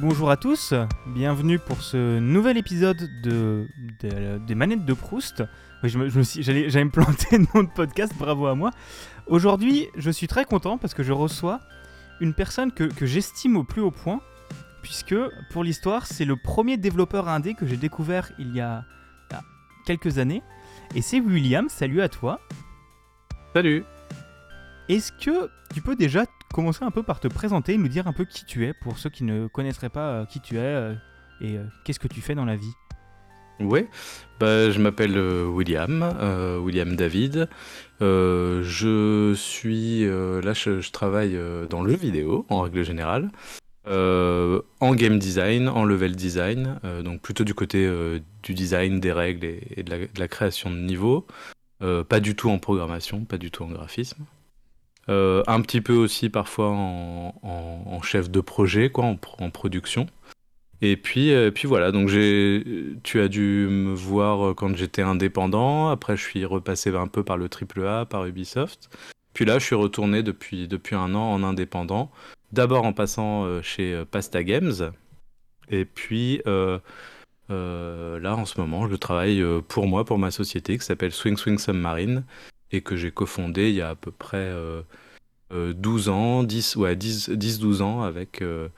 Bonjour à tous, bienvenue pour ce nouvel épisode de, de- des manettes de Proust. Oui, je me, je me suis- j'allais, j'allais me planter le nom de podcast, bravo à moi. Aujourd'hui, je suis très content parce que je reçois une personne que, que j'estime au plus haut point, puisque pour l'histoire, c'est le premier développeur indé que j'ai découvert il y a, il y a quelques années. Et c'est William, salut à toi. Salut Est-ce que tu peux déjà commencer un peu par te présenter, nous dire un peu qui tu es, pour ceux qui ne connaîtraient pas euh, qui tu es euh, et euh, qu'est-ce que tu fais dans la vie Ouais, bah, je m'appelle William, William David. Je suis là, je, travaille dans le jeu vidéo en règle générale, en game design, en level design, donc plutôt du côté du design, des règles et, et de, la, de la création de niveau. Pas du tout en programmation, pas du tout en graphisme. Euh, un petit peu aussi parfois en, chef de projet, quoi, en, pro- en production. Et puis, euh, puis voilà, donc tu as dû me voir euh, quand j'étais indépendant. Après, je suis repassé un peu par le AAA, par Ubisoft. Puis là, je suis retourné depuis, depuis un an en indépendant. D'abord en passant chez Pasta Games. Et puis là, en ce moment, je travaille pour moi, pour ma société qui s'appelle Swing Swing Submarine et que j'ai cofondé il y a à peu près euh, euh, 12 ans, 10, ouais, 10, 10-12 ans avec, euh,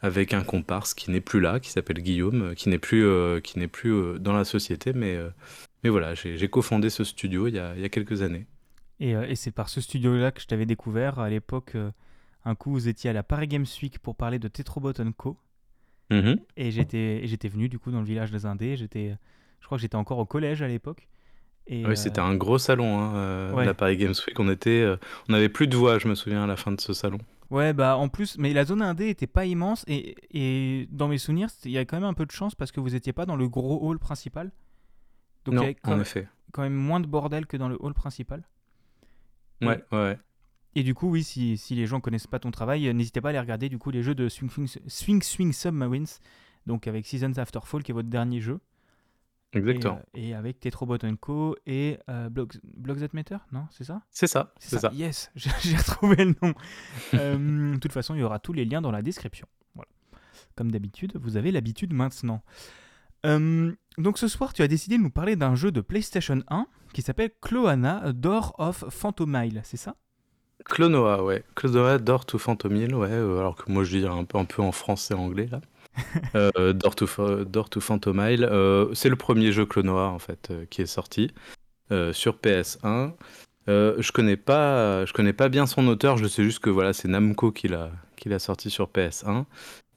avec un comparse qui n'est plus là, qui s'appelle Guillaume, euh, qui n'est plus, euh, qui n'est plus euh, dans la société, mais, euh, mais voilà, j'ai cofondé ce studio il y a, il y a quelques années. Et, euh, et c'est par ce studio-là que je t'avais découvert. À l'époque, euh, un coup, vous étiez à la Paris Games Week pour parler de Tetrobot Co. Mhm. Et j'étais, et j'étais venu du coup dans le village des Indés. J'étais, je crois que j'étais encore au collège à l'époque. Et, Oui, euh, c'était un gros salon, hein, euh, ouais. la Paris Games Week. On était, euh, on avait plus de voix, je me souviens, à la fin de ce salon. Ouais, bah en plus, mais la zone indé était pas immense et, et dans mes souvenirs, il y avait quand même un peu de chance parce que vous étiez pas dans le gros hall principal. Donc il y non, avait quand, en effet. quand même moins de bordel que dans le hall principal. Ouais, ouais, ouais. Et du coup, oui, si, si les gens connaissent pas ton travail, euh, n'hésitez pas à aller regarder du coup les jeux de Swing Swing, Swing, Swing Submarines, donc avec Seasons After Fall qui est votre dernier jeu, exactement. euh, et avec Tetrobot Co et euh, That Matter, non, c'est ça? C'est ça, c'est ça. Yes, j'ai retrouvé le nom. Euh, de toute façon, il y aura tous les liens dans la description. Voilà. Comme d'habitude, vous avez l'habitude maintenant. Euh, donc ce soir, tu as décidé de nous parler d'un jeu de PlayStation 1 qui s'appelle Cloana Door of Phantomile, c'est ça? Clonoa, ouais. Clonoa, Door to Phantomile, ouais. alors que moi, je dis un peu, un peu en français anglais, là. euh, Door, to, Door to euh, c'est le premier jeu Clonoa, en fait, euh, qui est sorti euh, sur PS1. Euh, je connais pas, je connais pas bien son auteur. Je sais juste que voilà, c'est Namco qui l'a, qui l'a sorti sur PS1.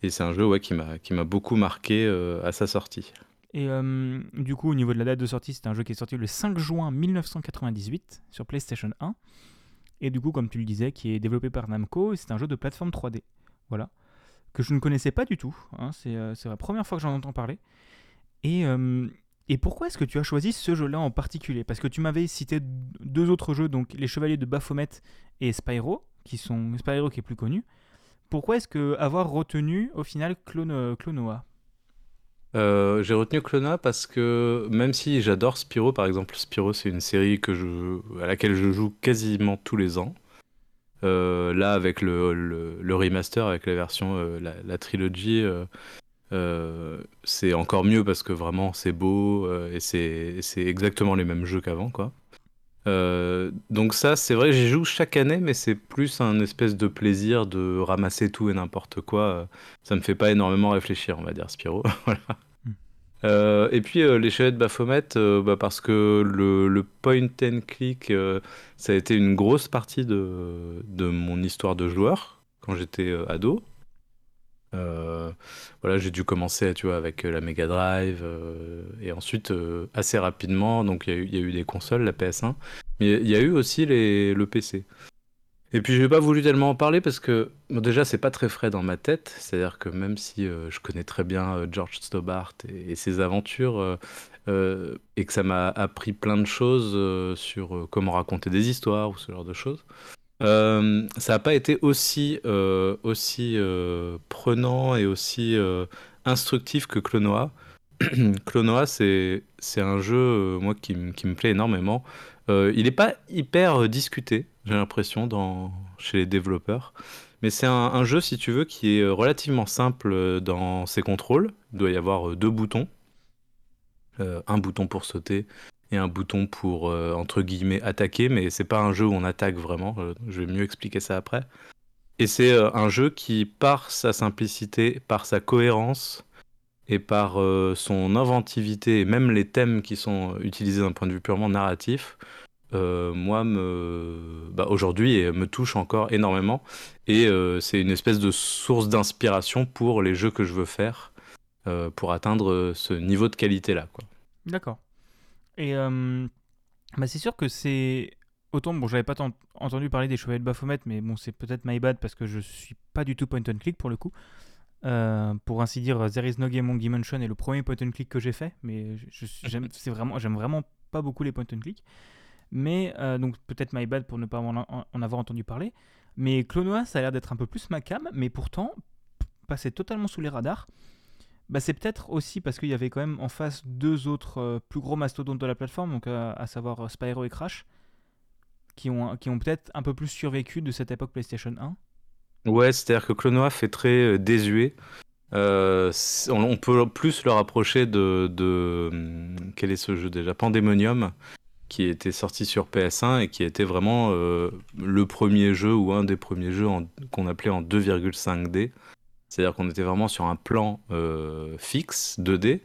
Et c'est un jeu, ouais, qui m'a, qui m'a beaucoup marqué à sa sortie. Et du coup, au niveau de la date de sortie, c'est un jeu qui est sorti le 5 juin 1998 sur PlayStation 1. Et du coup, comme tu le disais, qui est développé par Namco, c'est un jeu de plateforme 3D. Voilà. Que je ne connaissais pas du tout. hein, c'est euh, c'est la première fois que j'en entends parler. Et, euh, et pourquoi est-ce que tu as choisi ce jeu-là en particulier? Parce que tu m'avais cité deux autres jeux, donc Les Chevaliers de Baphomet et Spyro, qui sont Spyro qui est plus connu. Pourquoi est-ce que avoir retenu au final Clone, Clonoa Euh, j'ai retenu Clona parce que même si j'adore Spyro, par exemple, Spyro c'est une série à laquelle je joue quasiment tous les ans. Euh, là, avec le, remaster, avec la version, euh, la, trilogie, euh, c'est encore mieux parce que vraiment c'est beau et c'est exactement les mêmes jeux qu'avant, quoi. Donc ça, c'est vrai, j'y joue chaque année, mais c'est plus un espèce de plaisir de ramasser tout et n'importe quoi. Ça me fait pas énormément réfléchir, on va dire, Spyro. voilà. Euh, et puis euh, les chevaliers de Baphomet, euh, bah, parce que le, le point and click, euh, ça a été une grosse partie de, mon histoire de joueur quand j'étais ado. Voilà, j'ai dû commencer, tu vois, avec la Mega Drive et ensuite assez rapidement, donc il y, a eu- des consoles, la PS1, mais il y a eu aussi le PC. Et puis j'ai pas voulu tellement en parler parce que bon, déjà c'est pas très frais dans ma tête, c'est-à-dire que même si euh, je connais très bien euh, George Stobart et, ses aventures euh, et que ça m'a appris plein de choses sur comment raconter des histoires ou ce genre de choses, ça n'a pas été aussi, aussi prenant et aussi instructif que Clonoa. Clonoa, c'est un jeu, moi, qui, qui me plaît énormément. Il n'est pas hyper discuté, j'ai l'impression, dans, chez les développeurs. Mais c'est un, jeu, si tu veux, qui est relativement simple dans ses contrôles. Il doit y avoir deux boutons. un bouton pour sauter et un bouton pour, entre guillemets, attaquer. Mais c'est pas un jeu où on attaque vraiment. je vais mieux expliquer ça après. Et c'est un jeu qui, par sa simplicité, par sa cohérence, et par son inventivité et même les thèmes qui sont utilisés d'un point de vue purement narratif, euh, moi, me, bah, aujourd'hui, me touche encore énormément. Et euh, c'est une espèce de source d'inspiration pour les jeux que je veux faire euh, pour atteindre ce niveau de qualité-là. D'accord. Et bah, c'est sûr que c'est. Autant, bon, j'avais pas tant entendu parler des Chevaliers de Baphomet, mais bon, c'est peut-être my bad parce que je suis pas du tout point and click pour le coup. pour ainsi dire, There is no game est le premier point and click que j'ai fait, mais j'aime vraiment, vraiment pas beaucoup les point and click. Mais euh, donc peut-être my bad pour ne pas en, avoir entendu parler. Mais Clonoa, ça a l'air d'être un peu plus ma cam, mais pourtant, passer totalement sous les radars. Bah, c'est peut-être aussi parce qu'il y avait quand même en face deux autres euh, plus gros mastodontes de la plateforme, donc euh, à savoir Spyro et Crash, qui ont, qui ont peut-être un peu plus survécu de cette époque PlayStation 1. Ouais, c'est-à-dire que Clonoa fait très désuet. on, peut plus le rapprocher de, de, hum, Quel est ce jeu déjà? Pandemonium, qui était sorti sur PS1 et qui était vraiment euh, le premier jeu ou un des premiers jeux qu'on appelait en 2,5D. C'est-à-dire qu'on était vraiment sur un plan euh, fixe, 2D,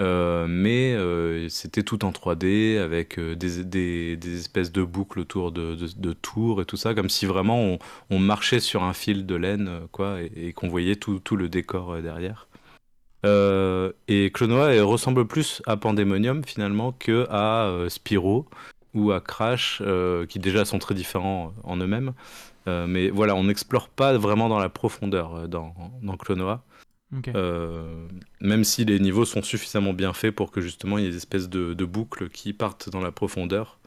euh, mais c'était tout en 3D avec des, des, espèces de boucles autour de, de, tours et tout ça, comme si vraiment on, marchait sur un fil de laine quoi, et, et qu'on voyait tout, tout, le décor derrière. Euh, et Clonoa ressemble plus à Pandemonium finalement que à euh, Spyro ou à Crash, euh, qui déjà sont très différents en eux-mêmes. mais voilà, on n'explore pas vraiment dans la profondeur dans, dans Clonoa. même si les niveaux sont suffisamment bien faits pour que justement il y ait des espèces de, boucles qui partent dans la profondeur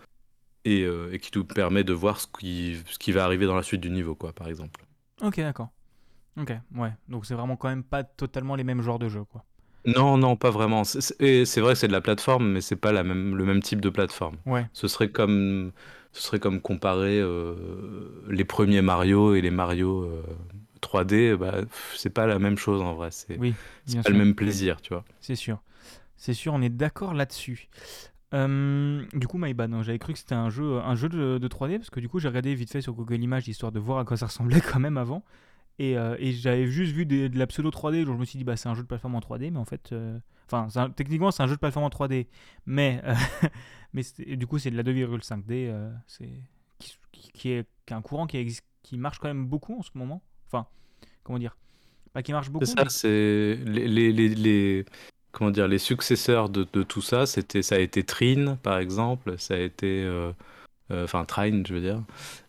et, et, qui nous permet de voir ce qui, ce qui va arriver dans la suite du niveau, quoi, par exemple. Ok, d'accord. Ok, ouais. Donc c'est vraiment quand même pas totalement les mêmes genres de jeux, quoi. Non, non, pas vraiment. C'est vrai que c'est de la plateforme, mais c'est pas la même, le même type de plateforme. Ouais. Ce serait comme, ce serait comme comparer euh, les premiers Mario et les Mario 3D. Euh, bah, c'est pas la même chose en vrai. C'est oui, pas le même plaisir, tu vois. C'est sûr. C'est sûr, on est d'accord là-dessus. du coup, My Bad, hein, j'avais cru que c'était un jeu, un jeu de, de 3D parce que du coup, j'ai regardé vite fait sur Google Images histoire de voir à quoi ça ressemblait quand même avant. Euh, et, j'avais juste vu de la pseudo 3D, donc je me suis dit, bah, c'est un jeu de plateforme en 3D, mais en fait. Euh, enfin, techniquement, c'est un jeu de plateforme en 3D, mais, euh, mais du coup, c'est de la 2,5D, c'est qui, est, un courant qui, existe, qui marche quand même beaucoup en ce moment. Enfin, comment dire? Pas qui marche beaucoup. C'est ça, c'est les, les, les, comment dire, les successeurs de, de tout ça, c'était, ça a été Trine, par exemple, ça a été. Euh, enfin Trine, je veux dire.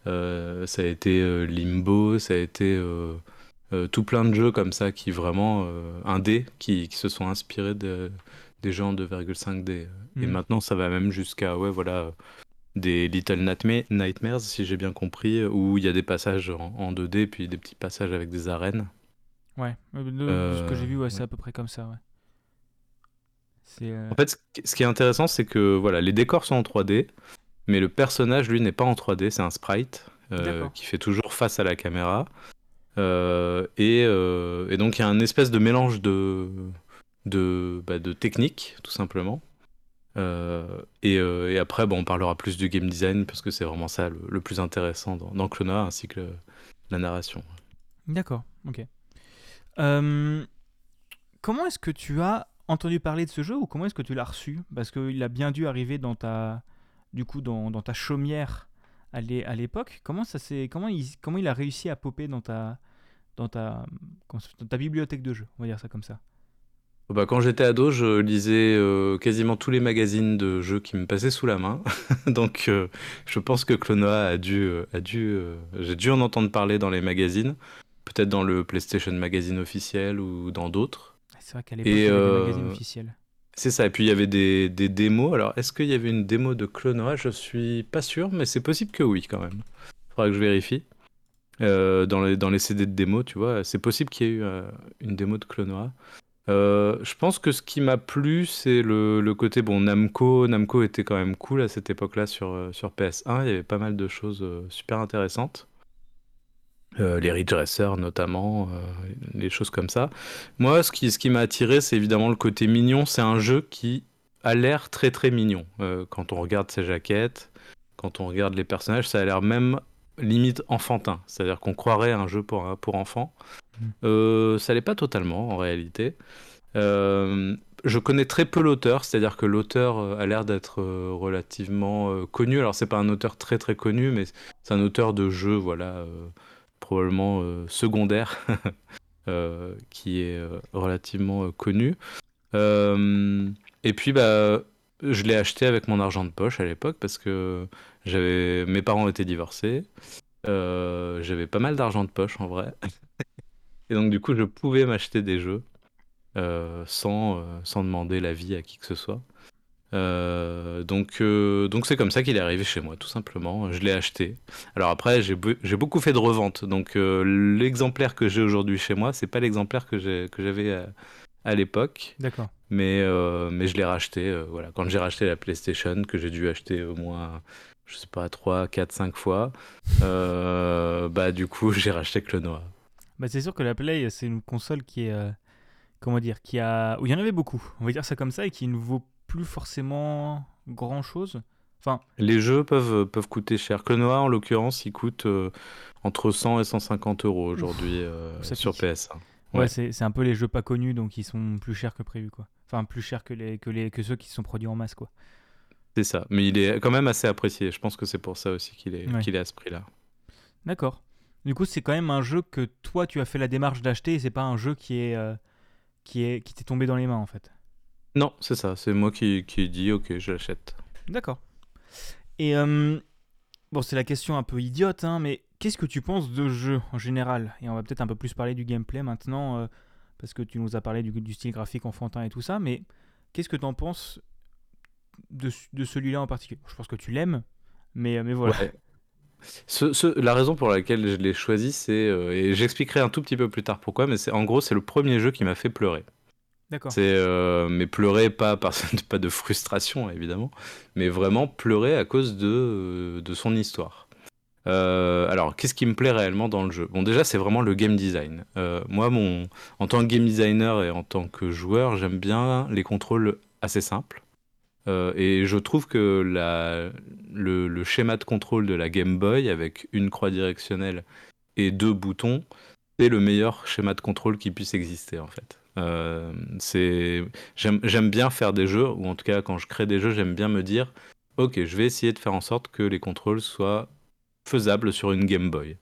Euh, ça a été euh, Limbo, ça a été tout plein de jeux comme ça qui vraiment indé qui, qui se sont inspirés de, des jeux en 2,5D. Et mm. maintenant, ça va même jusqu'à ouais voilà des Little Nightmares, si j'ai bien compris, où il y a des passages en, 2D puis des petits passages avec des arènes. Ouais, ce que j'ai vu, ouais, c'est à peu près comme ça. Ouais. En fait, ce qui est intéressant, c'est que voilà, les décors sont en 3D, mais le personnage, lui, n'est pas en 3D, c'est un sprite euh, qui fait toujours face à la caméra. Euh, euh, et, donc il y a un espèce de mélange de, de, bah, de techniques, tout simplement. Et, après, bon, on parlera plus du game design parce que c'est vraiment ça le, plus intéressant dans, dans Clona ainsi que la narration. D'accord, ok. comment est-ce que tu as entendu parler de ce jeu ou comment est-ce que tu l'as reçu? Parce qu'il a bien dû arriver dans ta, du coup dans, dans ta chaumière à l'époque. Comment ça comment il comment il a réussi à popper dans ta dans ta dans ta bibliothèque de jeux, on va dire ça comme ça? Bah, quand j'étais ado, je lisais euh, quasiment tous les magazines de jeux qui me passaient sous la main. Donc euh, je pense que Clonoa a dû euh, a dû j'ai dû en entendre parler dans les magazines, peut-être dans le PlayStation Magazine officiel ou dans d'autres. C'est vrai qu'à l'époque, il y avait des magazines officiels. C'est ça, et puis il y avait des, démos. Alors, est-ce qu'il y avait une démo de Clonoa Je suis pas sûr, mais c'est possible que oui, quand même. Faudra que je vérifie. Euh, dans, les, dans les CD de démo, tu vois, c'est possible qu'il y ait eu euh, une démo de Clonoa. Euh, je pense que ce qui m'a plu, c'est le, le, côté, bon, Namco. Namco était quand même cool à cette époque-là sur, sur PS1. Il y avait pas mal de choses super intéressantes. Euh, les Racer notamment, euh, les choses comme ça. Moi, ce qui, ce qui m'a attiré, c'est évidemment le côté mignon. C'est un jeu qui a l'air très très mignon. Euh, quand on regarde ses jaquettes, quand on regarde les personnages, ça a l'air même limite enfantin. C'est-à-dire qu'on croirait un jeu pour, pour enfants. Mm. ça l'est pas totalement en réalité. je connais très peu l'auteur, c'est-à-dire que l'auteur a l'air d'être relativement connu. Alors c'est pas un auteur très très connu, mais c'est un auteur de jeux, voilà probablement euh, secondaire, euh, qui est euh, relativement connu. et puis, bah, je l'ai acheté avec mon argent de poche à l'époque parce que j'avais mes parents étaient divorcés. j'avais pas mal d'argent de poche en vrai. et donc du coup, je pouvais m'acheter des jeux sans, sans demander l'avis à qui que ce soit. Euh, donc, euh, donc c'est comme ça qu'il est arrivé chez moi, tout simplement. Je l'ai acheté. Alors après, j'ai, beaucoup fait de revente. Donc euh, l'exemplaire que j'ai aujourd'hui chez moi, c'est pas l'exemplaire que, j'avais à, l'époque. D'accord. Mais, mais je l'ai racheté. voilà. Quand j'ai racheté la PlayStation, que j'ai dû acheter au moins, je sais pas, 3, 4, 5 fois, bah du coup, j'ai racheté Clonoa. Bah, c'est sûr que la Play, c'est une console qui est. comment dire qui a... Où il y en avait beaucoup, on va dire ça comme ça, et qui ne vaut plus forcément grand chose. Enfin, les jeux peuvent, peuvent coûter cher. Clonoa, en l'occurrence, il coûte euh, entre 100 et 150 euros aujourd'hui euh, sur PS1. Ouais, c'est un peu les jeux pas connus, donc ils sont plus chers que prévu, quoi. Enfin, plus chers que, les, que, les, que ceux qui sont produits en masse, quoi. C'est ça, mais il est quand même assez apprécié. Je pense que c'est pour ça aussi qu'il est, qu'il est à ce prix-là. D'accord. Du coup, c'est quand même un jeu que toi, tu as fait la démarche d'acheter, et c'est pas un jeu qui est, euh, qui est, qui t'est tombé dans les mains, en fait. Non, c'est ça. C'est moi qui, qui ai dit ok, je l'achète. D'accord. Et euh, bon, c'est la question un peu idiote, hein, mais qu'est-ce que tu penses de jeu en général? Et on va peut-être un peu plus parler du gameplay maintenant, euh, parce que tu nous as parlé du, du, style graphique enfantin et tout ça, mais qu'est-ce que tu en penses de, de celui-là en particulier? Je pense que tu l'aimes, mais, mais voilà. Ce, la raison pour laquelle je l'ai choisi, c'est, euh, et j'expliquerai un tout petit peu plus tard pourquoi, mais c'est en gros, c'est le premier jeu qui m'a fait pleurer. C'est euh, mais pleurer pas par pas de frustration évidemment, mais vraiment pleurer à cause de euh, de son histoire. Euh, alors, qu'est-ce qui me plaît réellement dans le jeu? Bon, déjà, c'est vraiment le game design. moi, mon, en tant que game designer et en tant que joueur, j'aime bien les contrôles assez simples. et je trouve que la, le, le, schéma de contrôle de la Game Boy avec une croix directionnelle et deux boutons, c'est le meilleur schéma de contrôle qui puisse exister en fait. Euh, c'est j'aime bien faire des jeux, ou en tout cas quand je crée des jeux, j'aime bien me dire, ok, je vais essayer de faire en sorte que les contrôles soient faisables sur une Game Boy.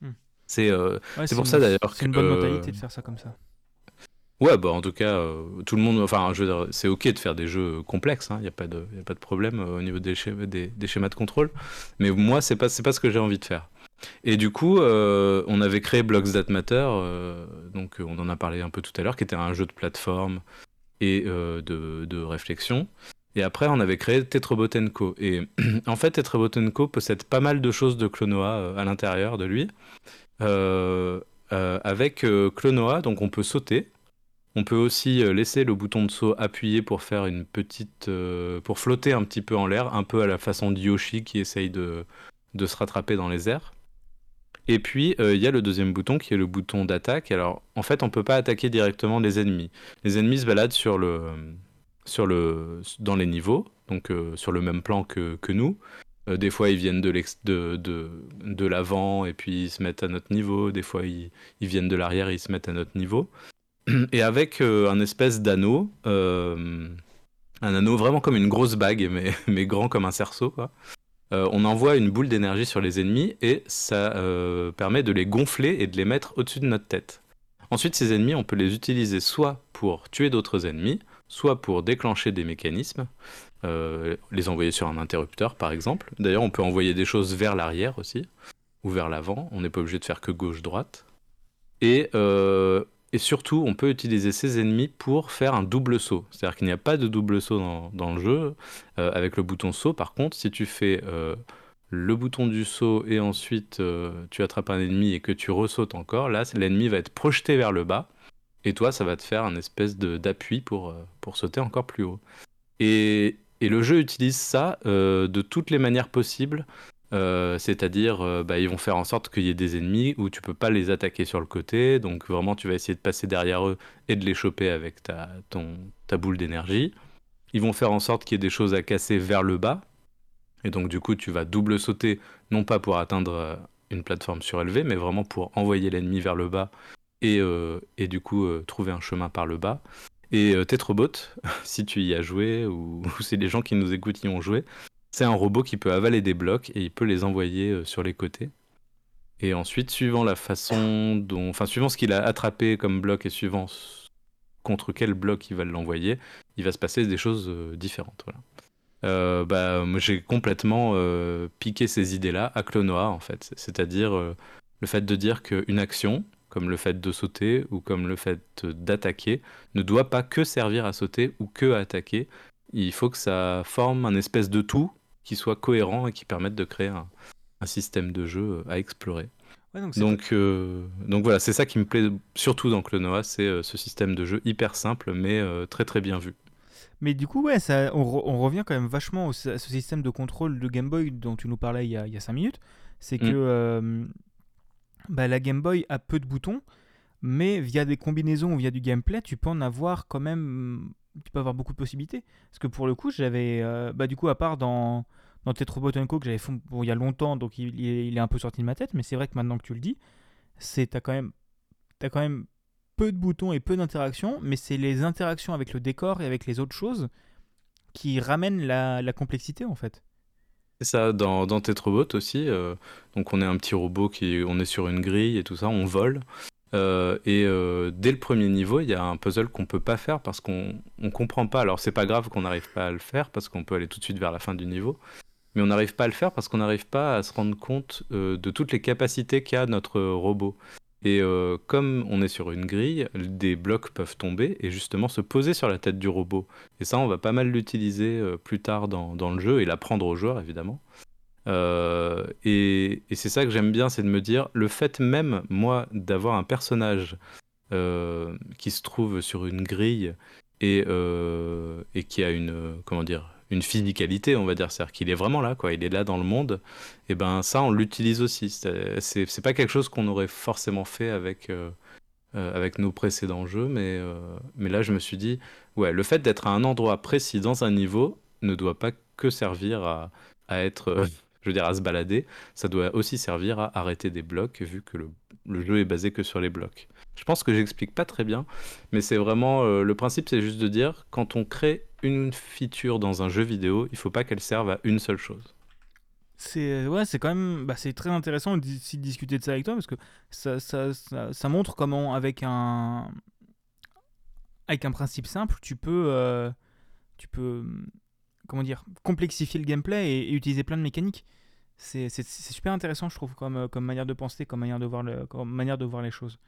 Hmm. C'est euh, pour ça d'ailleurs que c'est une bonne mentalité de faire ça comme ça. Ouais, bah en tout cas, euh, tout le monde, enfin, c'est ok de faire des jeux complexes, il hein, n'y a, pas de, y a pas de problème au niveau des, schémas, des, des, schémas de contrôle. Mais moi, c'est pas, pas ce que j'ai envie de faire. Et du coup, euh, on avait créé Blocks That Matter, euh, donc on en a parlé un peu tout à l'heure, qui était un jeu de plateforme et euh, de, réflexion. Et après, on avait créé Tetrobotenko. Et en fait, Tetrobotenko possède pas mal de choses de Clonoa à l'intérieur de lui. avec Clonoa, donc on peut sauter. On peut aussi laisser le bouton de saut appuyé pour faire une petite, pour flotter un petit peu en l'air, un peu à la façon de Yoshi qui essaye de, de se rattraper dans les airs. Et puis, euh, il y a le deuxième bouton qui est le bouton d'attaque. Alors, en fait, on ne peut pas attaquer directement les ennemis. Les ennemis se baladent sur le, sur le, dans les niveaux, donc euh, sur le même plan que, que nous. Euh, des fois, ils viennent de, de, de, de l'avant et puis ils se mettent à notre niveau. Des fois, ils, ils viennent de l'arrière et ils se mettent à notre niveau. Et avec un espèce d'anneau, un anneau vraiment comme une grosse bague, mais, mais grand comme un cerceau, quoi. Euh, on envoie une boule d'énergie sur les ennemis et ça euh, permet de les gonfler et de les mettre au-dessus de notre tête. Ensuite, ces ennemis, on peut les utiliser soit pour tuer d'autres ennemis, soit pour déclencher des mécanismes, euh, les envoyer sur un interrupteur par exemple. D'ailleurs, on peut envoyer des choses vers l'arrière aussi, ou vers l'avant, on n'est pas obligé de faire que gauche-droite. Et et surtout, on peut utiliser ses ennemis pour faire un double saut. C'est-à-dire qu'il n'y a pas de double saut dans, le jeu. Euh, avec le bouton saut, par contre, si tu fais euh, le bouton du saut et ensuite euh, tu attrapes un ennemi et que tu ressautes encore, là, l'ennemi va être projeté vers le bas. Et toi, ça va te faire un espèce d'appui pour, pour sauter encore plus haut. Et, et, le jeu utilise ça de toutes les manières possibles Euh, c'est-à-dire, euh, bah, ils vont faire en sorte qu'il y ait des ennemis où tu peux pas les attaquer sur le côté. Donc vraiment, tu vas essayer de passer derrière eux et de les choper avec ta, boule d'énergie. Ils vont faire en sorte qu'il y ait des choses à casser vers le bas. Et donc du coup, tu vas double sauter, non pas pour atteindre euh, une plateforme surélevée, mais vraiment pour envoyer l'ennemi vers le bas et, du coup trouver un chemin par le bas. Et Tetrobot, si tu y as joué, ou, ou c'est les gens qui nous écoutent y ont joué, c'est un robot qui peut avaler des blocs et il peut les envoyer euh, sur les côtés. Et ensuite, suivant la façon dont, enfin, suivant ce qu'il a attrapé comme bloc et suivant contre quel bloc il va l'envoyer, il va se passer des choses euh, différentes. Voilà. Euh, bah, j'ai complètement piqué ces idées-là à Clonoa, en fait. C'est-à-dire le fait de dire qu'une action, comme le fait de sauter ou comme le fait d'attaquer, ne doit pas que servir à sauter ou que à attaquer. Il faut que ça forme un espèce de tout qui soient cohérents et qui permettent de créer un, système de jeu euh, à explorer. donc, euh, donc, voilà, c'est ça qui me plaît surtout dans Clonoa, c'est euh, ce système de jeu hyper simple mais très très bien vu. Mais du coup, ouais, ça, on, revient quand même vachement à ce système de contrôle de Game Boy dont tu nous parlais il y a, il 5 minutes. C'est que mm. bah, la Game Boy a peu de boutons, mais via des combinaisons ou via du gameplay, tu peux en avoir quand même tu peux avoir beaucoup de possibilités. Parce que pour le coup, j'avais, bah, du coup, à part dans, dans Tetrobot Co que j'avais fait il y a longtemps, donc il, est un peu sorti de ma tête, mais c'est vrai que maintenant que tu le dis, c'est t'as quand même quand même peu de boutons et peu d'interactions, mais c'est les interactions avec le décor et avec les autres choses qui ramènent la, la complexité en fait. C'est ça, dans, dans Tetrobot aussi, euh, donc on est un petit robot qui on est sur une grille et tout ça, on vole. Euh, et euh, dès le premier niveau, il y a un puzzle qu'on peut pas faire parce qu'on on comprend pas. Alors c'est pas grave qu'on n'arrive pas à le faire parce qu'on peut aller tout de suite vers la fin du niveau. Mais on n'arrive pas à le faire parce qu'on n'arrive pas à se rendre compte euh, de toutes les capacités qu'a notre robot. Et comme on est sur une grille, des blocs peuvent tomber et justement se poser sur la tête du robot. Et ça, on va pas mal l'utiliser plus tard dans, dans, le jeu et l'apprendre aux joueurs évidemment. Euh, et, c'est ça que j'aime bien, c'est de me dire, le fait même, moi, d'avoir un personnage euh, qui se trouve sur une grille et, euh, et qui a une, comment dire, une physicalité, on va dire, c'est-à-dire qu'il est vraiment là, quoi, il est là dans le monde, et ben ça, on l'utilise aussi. C'est pas quelque chose qu'on aurait forcément fait avec, avec nos précédents jeux, mais, mais là, je me suis dit, ouais, le fait d'être à un endroit précis dans un niveau ne doit pas que servir à, à être je veux dire, à se balader, ça doit aussi servir à arrêter des blocs, vu que le, jeu est basé que sur les blocs. Je pense que j'explique pas très bien, mais c'est vraiment euh, le principe, c'est juste de dire quand on crée une feature dans un jeu vidéo, il faut pas qu'elle serve à une seule chose. C'est ouais, c'est quand même bah, c'est très intéressant de discuter de ça avec toi parce que ça, ça, ça, montre comment avec un avec un principe simple, tu peux euh, tu peux comment dire complexifier le gameplay et utiliser plein de mécaniques. C'est super intéressant, je trouve, comme, euh, comme manière de penser, comme manière de voir, le, comme manière de voir les choses.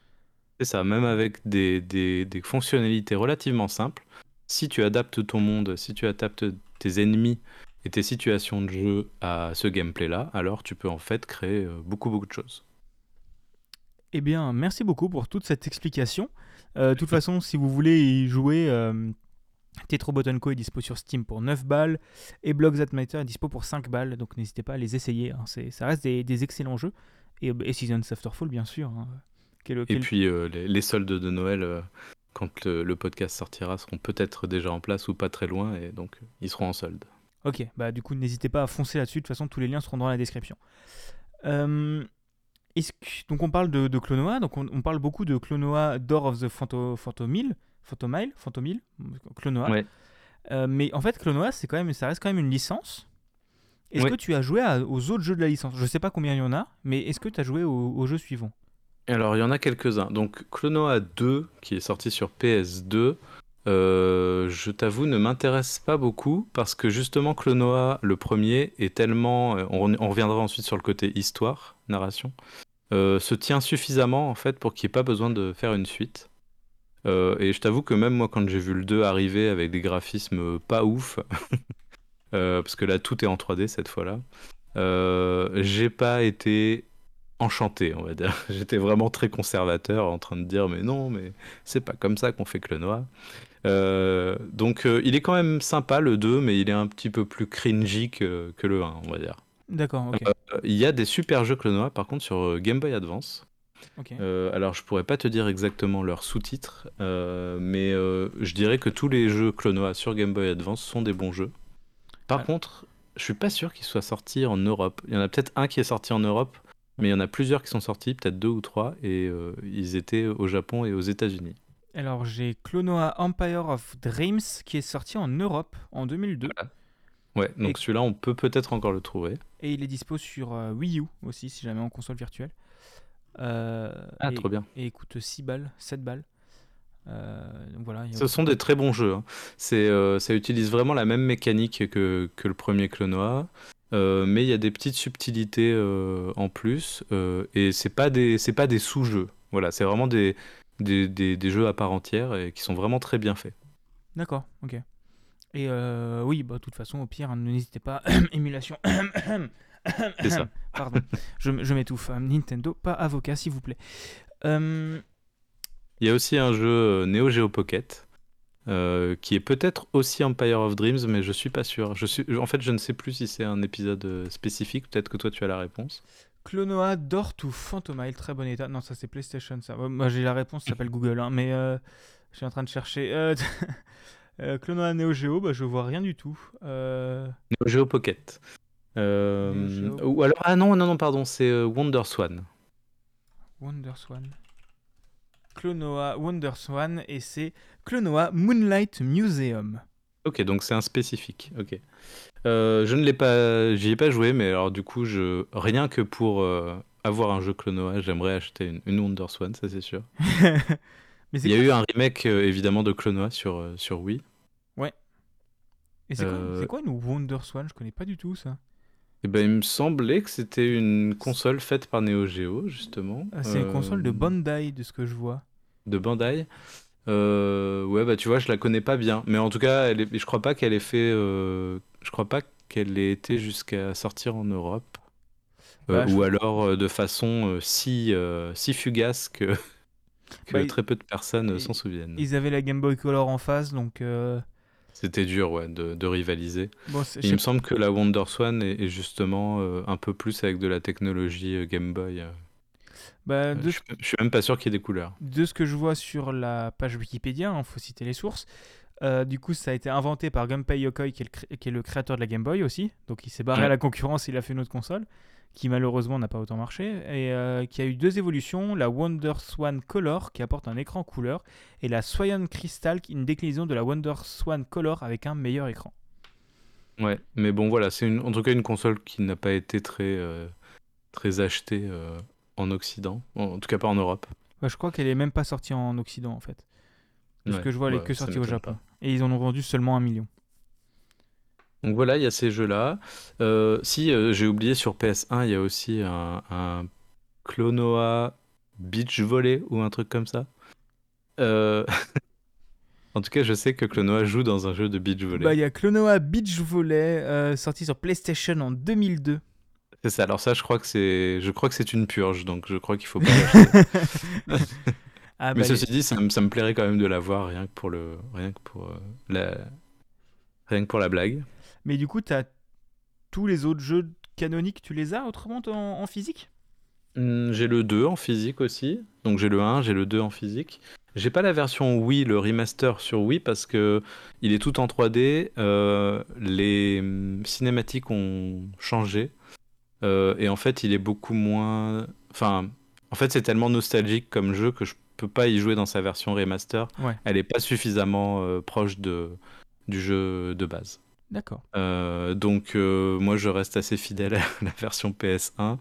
C'est ça, même avec des, des, des, fonctionnalités relativement simples, si tu adaptes ton monde, si tu adaptes tes ennemis et tes situations de jeu à ce gameplay-là, alors tu peux en fait créer euh, beaucoup, beaucoup de choses. Eh bien, merci beaucoup pour toute cette explication. Euh, de toute façon, si vous voulez y jouer, Tetrobot Co est dispo sur Steam pour 9 balles et Blogs That Matter est dispo pour 5 balles, donc n'hésitez pas à les essayer. Hein. Ça reste des, excellents jeux. Et, et Seasons After Fall, bien sûr. Hein. Et puis euh, les, soldes de Noël, euh, quand le, podcast sortira, seront peut-être déjà en place ou pas très loin, et donc ils seront en solde. Ok, bah du coup n'hésitez pas à foncer là-dessus, de toute façon tous les liens seront dans la description. Euh, donc on parle de, Clonoa, donc on, parle beaucoup de Clonoa Door of the Phantomile, Phantomile, Phantomile, Clonoa. Euh, mais en fait, Clonoa, c'est quand même, ça reste quand même une licence. Est-ce que tu as joué aux autres jeux de la licence? Je sais pas combien il y en a, mais est-ce que tu as joué aux, jeux suivants Alors, il y en a quelques-uns. Donc, Clonoa 2, qui est sorti sur PS2, euh, je t'avoue, ne m'intéresse pas beaucoup parce que justement, Clonoa, le premier, est tellement. Euh, on, reviendra ensuite sur le côté histoire, narration. se tient suffisamment en fait pour qu'il n'y ait pas besoin de faire une suite. Euh, et je t'avoue que même moi, quand j'ai vu le 2 arriver avec des graphismes pas ouf, euh, parce que là, tout est en 3D cette fois-là, euh, j'ai pas été enchanté, on va dire. J'étais vraiment très conservateur en train de dire, mais non, mais c'est pas comme ça qu'on fait que le noir. donc, il est quand même sympa le 2, mais il est un petit peu plus cringy que, que le 1, on va dire. D'accord, ok. il y a des super jeux Clonoa par contre sur Game Boy Advance. Euh, alors je pourrais pas te dire exactement leurs sous-titres, euh, mais euh, je dirais que tous les jeux Clonoa sur Game Boy Advance sont des bons jeux. Par contre, je suis pas sûr qu'ils soient sortis en Europe. Il y en a peut-être un qui est sorti en Europe, mais il y en a plusieurs qui sont sortis, peut-être deux ou trois, et ils étaient au Japon et aux États-Unis. Alors j'ai Clonoa Empire of Dreams qui est sorti en Europe en 2002 Voilà. Ouais, donc Et- celui-là, on peut peut-être encore le trouver. et il est dispo sur Wii U aussi si jamais en console virtuelle. Euh, Ah, et, trop bien. et il coûte 6 balles, 7 balles. Euh, donc voilà. Ce sont des très bons jeux. hein. C'est, euh, ça utilise vraiment la même mécanique que, que le premier Clonoa, euh, mais il y a des petites subtilités euh, en plus, euh, et c'est pas des, c'est pas des sous-jeux. Voilà, c'est vraiment des, des, des- des jeux à part entière et qui sont vraiment très bien faits. D'accord, ok. Et euh, oui, bah, de toute façon, au pire, hein, n'hésitez pas. Émulation. C'est ça. Pardon, je, je m'étouffe. Euh, Nintendo, pas avocat, s'il vous plaît. Euh, Il y a aussi un jeu euh, Neo Geo Pocket. euh, qui est peut-être aussi Empire of Dreams, mais je suis pas sûr. Je suis, en fait, je ne sais plus si c'est un épisode spécifique. Peut-être que toi, tu as la réponse. Clonoa Dort ou Phantomile, très bon état. Non, ça c'est PlayStation, ça. Moi j'ai la réponse, ça s'appelle Google, hein, mais euh, je suis en train de chercher. Euh, euh, Clonoa Neo Geo, bah, je vois rien du tout. Neo Geo Pocket. Euh. Ou alors, ah non, non, non, pardon, c'est euh, Wonder Swan. Wonderswan. Clonoa Wonderswan et c'est Clonoa Moonlight Museum. Ok, donc c'est un spécifique. Ok. Euh, je ne l'ai pas, j'y ai pas joué, mais alors du coup, je rien que pour euh, avoir un jeu Clonoa, j'aimerais acheter une, une Wonder Swan, ça c'est sûr. mais Il y a eu un remake euh, évidemment de Clonoa sur sur Wii. et c'est quoi, quoi une Wonderswan Je connais pas du tout ça. Et ben, il me semblait que c'était une console faite par Neo Geo justement. Ah, c'est une console de Euh, Bandai de ce que je vois. de Bandai. Euh, ouais, bah tu vois, je la connais pas bien, mais en tout cas, elle est, je crois pas qu'elle ait fait, euh, je crois pas qu'elle ait été jusqu'à sortir en Europe, Euh, Bah, je- ou alors euh, de façon euh, si euh, si fugace que, que Bah, très peu de personnes euh, s'en souviennent. Ils avaient la Game Boy Color en face, donc euh, C'était dur, ouais, de, de rivaliser. bon, il me semble que la Wonder Swan est, est justement euh, un peu plus avec de la technologie euh, Game Boy. euh. bah, de, je, je suis même pas sûr qu'il y ait des couleurs. de ce que je vois sur la page Wikipédia, il faut citer les sources. euh, du coup, ça a été inventé par Gunpei Yokoi, qui est, le cré- qui est le créateur de la Game Boy aussi. Donc, il s'est barré Ouais. à la concurrence, il a fait une autre console, qui malheureusement n'a pas autant marché, et euh, qui a eu deux évolutions la Wonder Swan Color, qui apporte un écran couleur, et la Swan Crystal, qui est une déclinaison de la Wonder Swan Color avec un meilleur écran. Ouais, mais bon, voilà, c'est en tout cas une console qui n'a pas été très, euh, très achetée euh, en Occident, en, en tout cas pas en Europe. Ouais, je crois qu'elle est même pas sortie en Occident, en fait. De ce Ouais, que je vois, elle est bah, que sortie au Japon. pas. Et ils en ont vendu seulement un million. Donc voilà, il y a ces jeux-là. Euh, si, euh, j'ai oublié sur PS1, il y a aussi un, un Clonoa Beach Volley ou un truc comme ça. Euh, en tout cas, je sais que Clonoa joue dans un jeu de beach volley. Bah, il y a Clonoa Beach Volley, sorti sur PlayStation en 2002. C'est ça. Alors ça, je crois que c'est, je crois que c'est une purge, donc je crois qu'il faut pas l'acheter. Ah, Mais bah, ceci dit, ça me, ça me plairait quand même de l'avoir, rien que pour le, rien que pour la, rien que pour la blague. Mais du coup, t'as tous les autres jeux canoniques, tu les as autrement en, en physique? Hmm, J'ai le 2 en physique aussi. Donc j'ai le 1, j'ai le 2 en physique. J'ai pas la version Wii, le remaster sur Wii parce que il est tout en 3D. euh, les hum, cinématiques ont changé. euh, et en fait, il est beaucoup moins. Enfin, en fait, c'est tellement nostalgique comme jeu que je peux pas y jouer dans sa version remaster. Ouais. Elle est pas suffisamment euh, proche de, du jeu de base. D'accord. Euh, donc euh, moi je reste assez fidèle à la version PS1.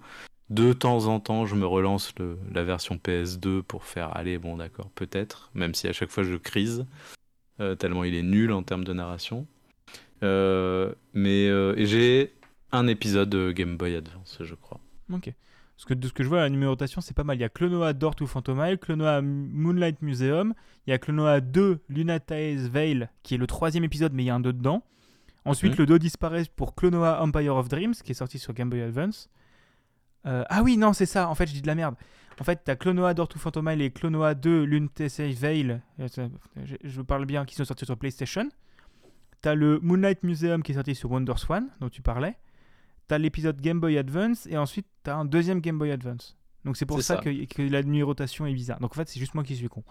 De temps en temps, je me relance le- la version PS2 pour faire aller, bon d'accord, peut-être, même si à chaque fois je crise, euh, tellement il est nul en termes de narration. Mais j'ai un épisode de Game Boy Advance, je crois. Ok. Parce que de ce que je vois, la numérotation, c'est pas mal. Il y a Clonoa Dort ou Phantomile, Clonoa Moonlight Museum, il y a Clonoa 2 Lunatae's Veil, qui est le troisième épisode, mais il y a un 2 dedans. Ensuite, Mhm. le 2 disparaît pour Clonoa Empire of Dreams, qui est sorti sur Game Boy Advance. Euh, ah oui, non, c'est ça. En fait, je dis de la merde. En fait, t'as Clonoa Dort ou Phantomile et Clonoa 2 Lunatae's Veil, euh, je, je parle bien, qui sont sortis sur PlayStation. T'as le Moonlight Museum qui est sorti sur Wonder Swan, dont tu parlais. tu as l'épisode Game Boy Advance et ensuite tu as un deuxième Game Boy Advance. Donc c'est pour ça, ça. Que, que la numérotation est bizarre. Donc en fait, c'est juste moi qui suis con.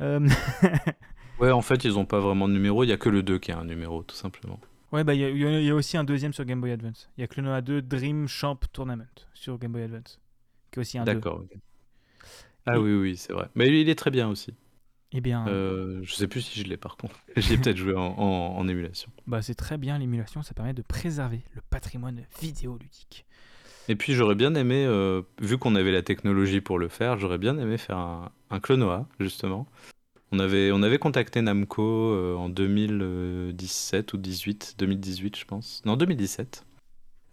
Euh, Ouais, en fait, ils ont pas vraiment de numéro, il y a que le 2 qui a un numéro, tout simplement. Ouais, bah il y, a- y y aussi un deuxième sur Game Boy Advance. Il y a Clonoa 2 Dream Champ Tournament sur Game Boy Advance. Qui est aussi un 2. D'accord. Ah Et- oui, oui, c'est vrai. Mais il est très bien aussi. Eh bien, Euh, je sais plus si je l'ai par contre. J'y ai peut-être joué en, en- en émulation. bah, c'est très bien l'émulation, ça permet de préserver le patrimoine vidéoludique. Et puis j'aurais bien aimé, euh, vu qu'on avait la technologie pour le faire, j'aurais bien aimé faire un, un Clonoa, justement. On avait, on avait contacté Namco euh, en 2017 ou 18, 2018 je pense. Non, 2017.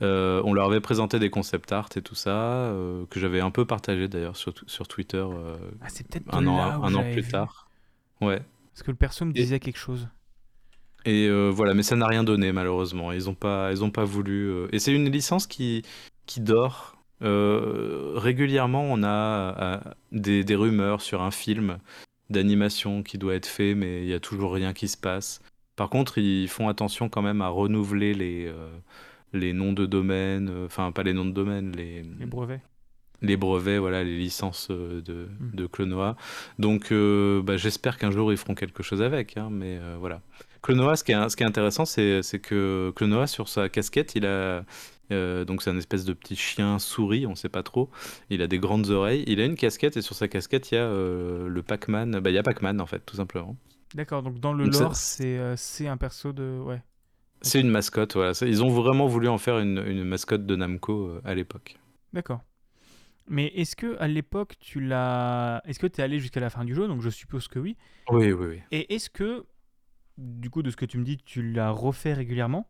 Euh, on leur avait présenté des concept art et tout ça, euh, que j'avais un peu partagé d'ailleurs sur, sur Twitter euh, Ah, c'est peut-être un, an, un an plus vu. tard. Ouais. Parce que le perso me Et- disait quelque chose. Et voilà, mais ça n'a rien donné malheureusement. Ils ont pas, ils ont pas voulu. Et c'est une licence qui, qui dort. Régulièrement, on a des, des rumeurs sur un film d'animation qui doit être fait, mais il y a toujours rien qui se passe. Par contre, ils font attention quand même à renouveler les, euh, les noms de domaine, euh, enfin pas les noms de domaine, les, Les brevets. les brevets, voilà, les licences euh, de, Mm. de Clonoa. Donc euh, bah, j'espère qu'un jour ils feront quelque chose avec, hein, mais euh, voilà. Clonoa, ce qui est, ce qui est intéressant, c'est c'est que Clonoa, sur sa casquette, il a. euh, donc c'est un espèce de petit chien souris, on sait pas trop. Il a des grandes oreilles. Il a une casquette et sur sa casquette il y a euh, le Pac-Man. Bah il y a Pac-Man en fait, tout simplement. D'accord, donc dans le Donc lore, c'est euh, c'est un perso de. Ouais. C'est une mascotte, voilà. Ils ont vraiment voulu en faire une, une mascotte de Namco à l'époque. D'accord. Mais est-ce que à l'époque, tu l'as. Est-ce que tu es allé jusqu'à la fin du jeu? Donc je suppose que oui. Oui, oui, oui. Et est-ce que, du coup, de ce que tu me dis, tu l'as refait régulièrement?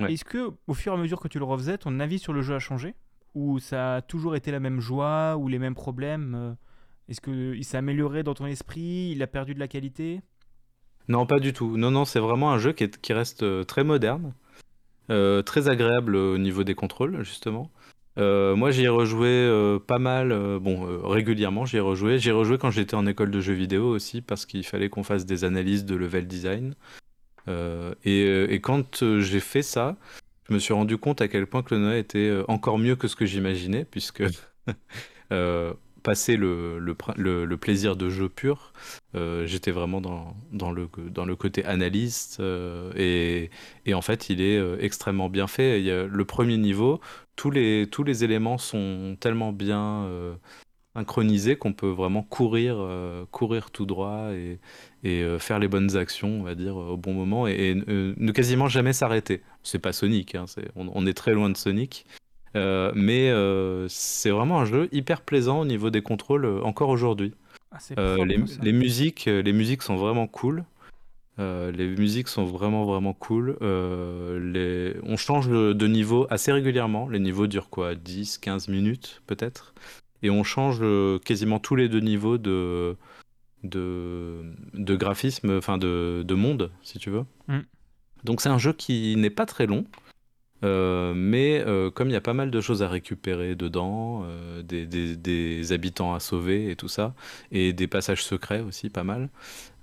Ouais. Est-ce que, au fur et à mesure que tu le refaisais, ton avis sur le jeu a changé? Ou ça a toujours été la même joie Ou les mêmes problèmes? Euh, Est-ce qu'il s'est amélioré dans ton esprit? Il a perdu de la qualité? Non, pas du tout. Non, non, c'est vraiment un jeu qui, est- qui reste euh, très moderne, euh, très agréable au niveau des contrôles, justement. Euh, moi, j'y ai rejoué euh, pas mal, euh, bon, régulièrement, j'y ai rejoué. J'y ai rejoué quand j'étais en école de jeux vidéo aussi, parce qu'il fallait qu'on fasse des analyses de level design. Euh, et, euh, et quand euh, j'ai fait ça, je me suis rendu compte à quel point Clonoa était euh, encore mieux que ce que j'imaginais, puisque passer le, le, le- le plaisir de jeu pur, euh, j'étais vraiment dans, dans, le, dans le côté analyste euh, et, et en fait il est euh, extrêmement bien fait. Il y a le premier niveau, tous les, tous les éléments sont tellement bien euh, synchronisés qu'on peut vraiment courir, euh, courir tout droit et, et euh, faire les bonnes actions, on va dire, au bon moment et, et, euh, ne quasiment jamais s'arrêter. C'est pas Sonic, hein, on, on est très loin de Sonic. Euh, mais euh, c'est vraiment un jeu hyper plaisant au niveau des contrôles euh, encore aujourd'hui. Ah, Euh, les, musiques, euh, les musiques sont vraiment cool. Euh, les musiques sont vraiment vraiment cool. Euh, les... On change de, de niveau assez régulièrement. Les niveaux durent quoi 10, 15 minutes peut-être. Et on change euh, quasiment tous les deux niveaux de, de, de graphisme, enfin de, de monde, si tu veux. Mm. Donc c'est un jeu qui n'est pas très long. Euh, mais euh, comme il y a pas mal de choses à récupérer dedans, euh, des, des- des habitants à sauver et tout ça, et des passages secrets aussi, pas mal,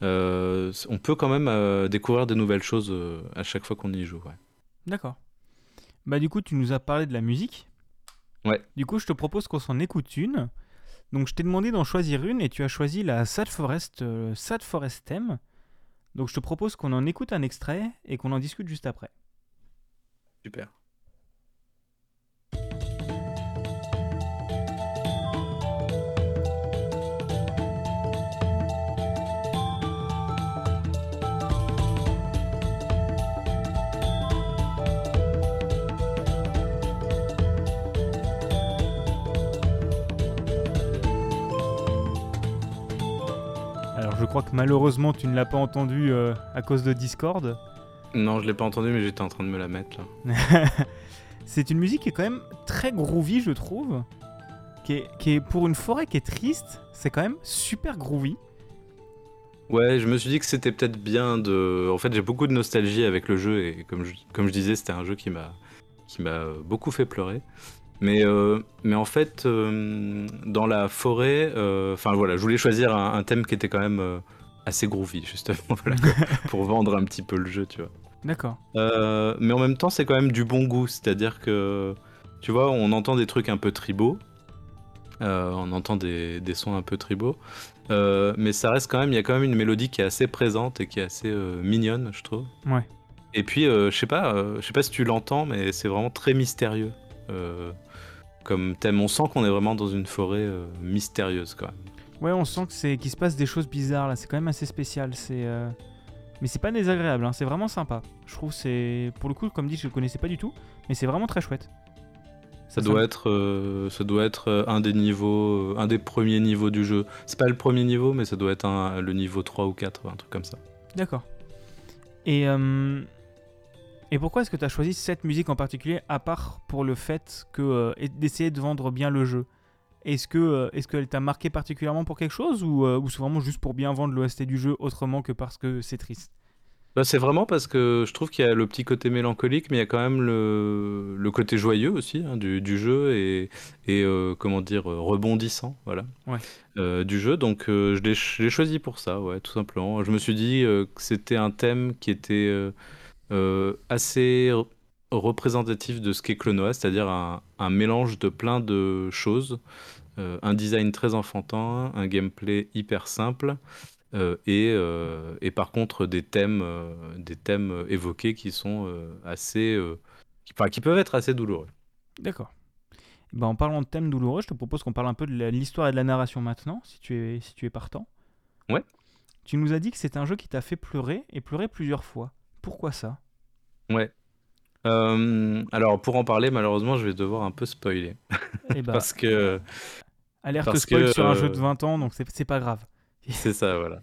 on peut quand même découvrir de nouvelles choses à chaque fois qu'on y joue. ouais. D'accord. Bah du coup, tu nous as parlé de la musique. Ouais. Du coup, je te propose qu'on s'en écoute une. Donc, je t'ai demandé d'en choisir une et tu as choisi la Sad Forest, euh, Sad Forest Theme. Donc, je te propose qu'on en écoute un extrait et qu'on en discute juste après. Super. Crois que malheureusement, tu ne l'as pas entendu euh, à cause de Discord. Non, je l'ai pas entendu, mais j'étais en train de me la mettre là. C'est une musique qui est quand même très groovy, je trouve. Qui est, qui est pour une forêt qui est triste, c'est quand même super groovy. Ouais, je me suis dit que c'était peut-être bien de. En fait, j'ai beaucoup de nostalgie avec le jeu et comme je, comme je disais, c'était un jeu qui m'a qui m'a beaucoup fait pleurer. Mais euh, mais en fait, euh, dans la forêt, euh, enfin voilà, je voulais choisir un, un thème qui était quand même assez groovy justement, voilà, pour vendre un petit peu le jeu, tu vois. D'accord. Mais en même temps, c'est quand même du bon goût. C'est-à-dire que, tu vois, on entend des trucs un peu tribaux. On entend des, des sons un peu tribaux. Mais ça reste quand même, il y a quand même une mélodie qui est assez présente et qui est assez mignonne, je trouve. Ouais. Et puis, euh, je sais pas, euh, je sais pas si tu l'entends, mais c'est vraiment très mystérieux. euh, comme thème, on sent qu'on est vraiment dans une forêt euh, mystérieuse quand même. Ouais, on sent que c'est qu'il se passe des choses bizarres là. C'est quand même assez spécial. C'est euh, mais c'est pas désagréable. hein, C'est vraiment sympa. Je trouve c'est pour le coup, comme dit, je le connaissais pas du tout, mais c'est vraiment très chouette. Ça doit être, euh, ça doit être un des niveaux, un des premiers niveaux du jeu. C'est pas le premier niveau, mais ça doit être un- le niveau 3 ou 4, un truc comme ça. D'accord. Et et pourquoi est-ce que tu as choisi cette musique en particulier, à part pour le fait que euh, d'essayer de vendre bien le jeu? Est-ce que euh, est-ce qu'elle t'a marqué particulièrement pour quelque chose ou, euh, ou c'est vraiment juste pour bien vendre l'OST du jeu autrement que parce que c'est triste? Bah, c'est vraiment parce que je trouve qu'il y a le petit côté mélancolique, mais il y a quand même le, le côté joyeux aussi hein, du, du jeu et, et euh, comment dire rebondissant, voilà, Ouais. euh, du jeu. Donc euh, je l'ai choisi pour ça, ouais, tout simplement. Je me suis dit que c'était un thème qui était assez re- représentatif de ce qu'est Clonoa, c'est-à-dire un, un mélange de plein de choses, euh, un design très enfantin, un gameplay hyper simple. Euh, et, euh, et par contre des thèmes, euh, des thèmes euh, évoqués qui sont euh, assez, euh, qui, enfin, qui peuvent être assez douloureux. D'accord. Bah, en parlant de thème douloureux, je te propose qu'on parle un peu de l'histoire et de la narration maintenant, si tu es, si tu es partant. Ouais. Tu nous as dit que c'est un jeu qui t'a fait pleurer et pleurer plusieurs fois. Pourquoi ça? Ouais. Euh, alors pour en parler, malheureusement, je vais devoir un peu spoiler Eh bah, parce que alerte parce spoil que, sur un jeu de 20 ans, donc c'est pas grave. c'est ça, voilà.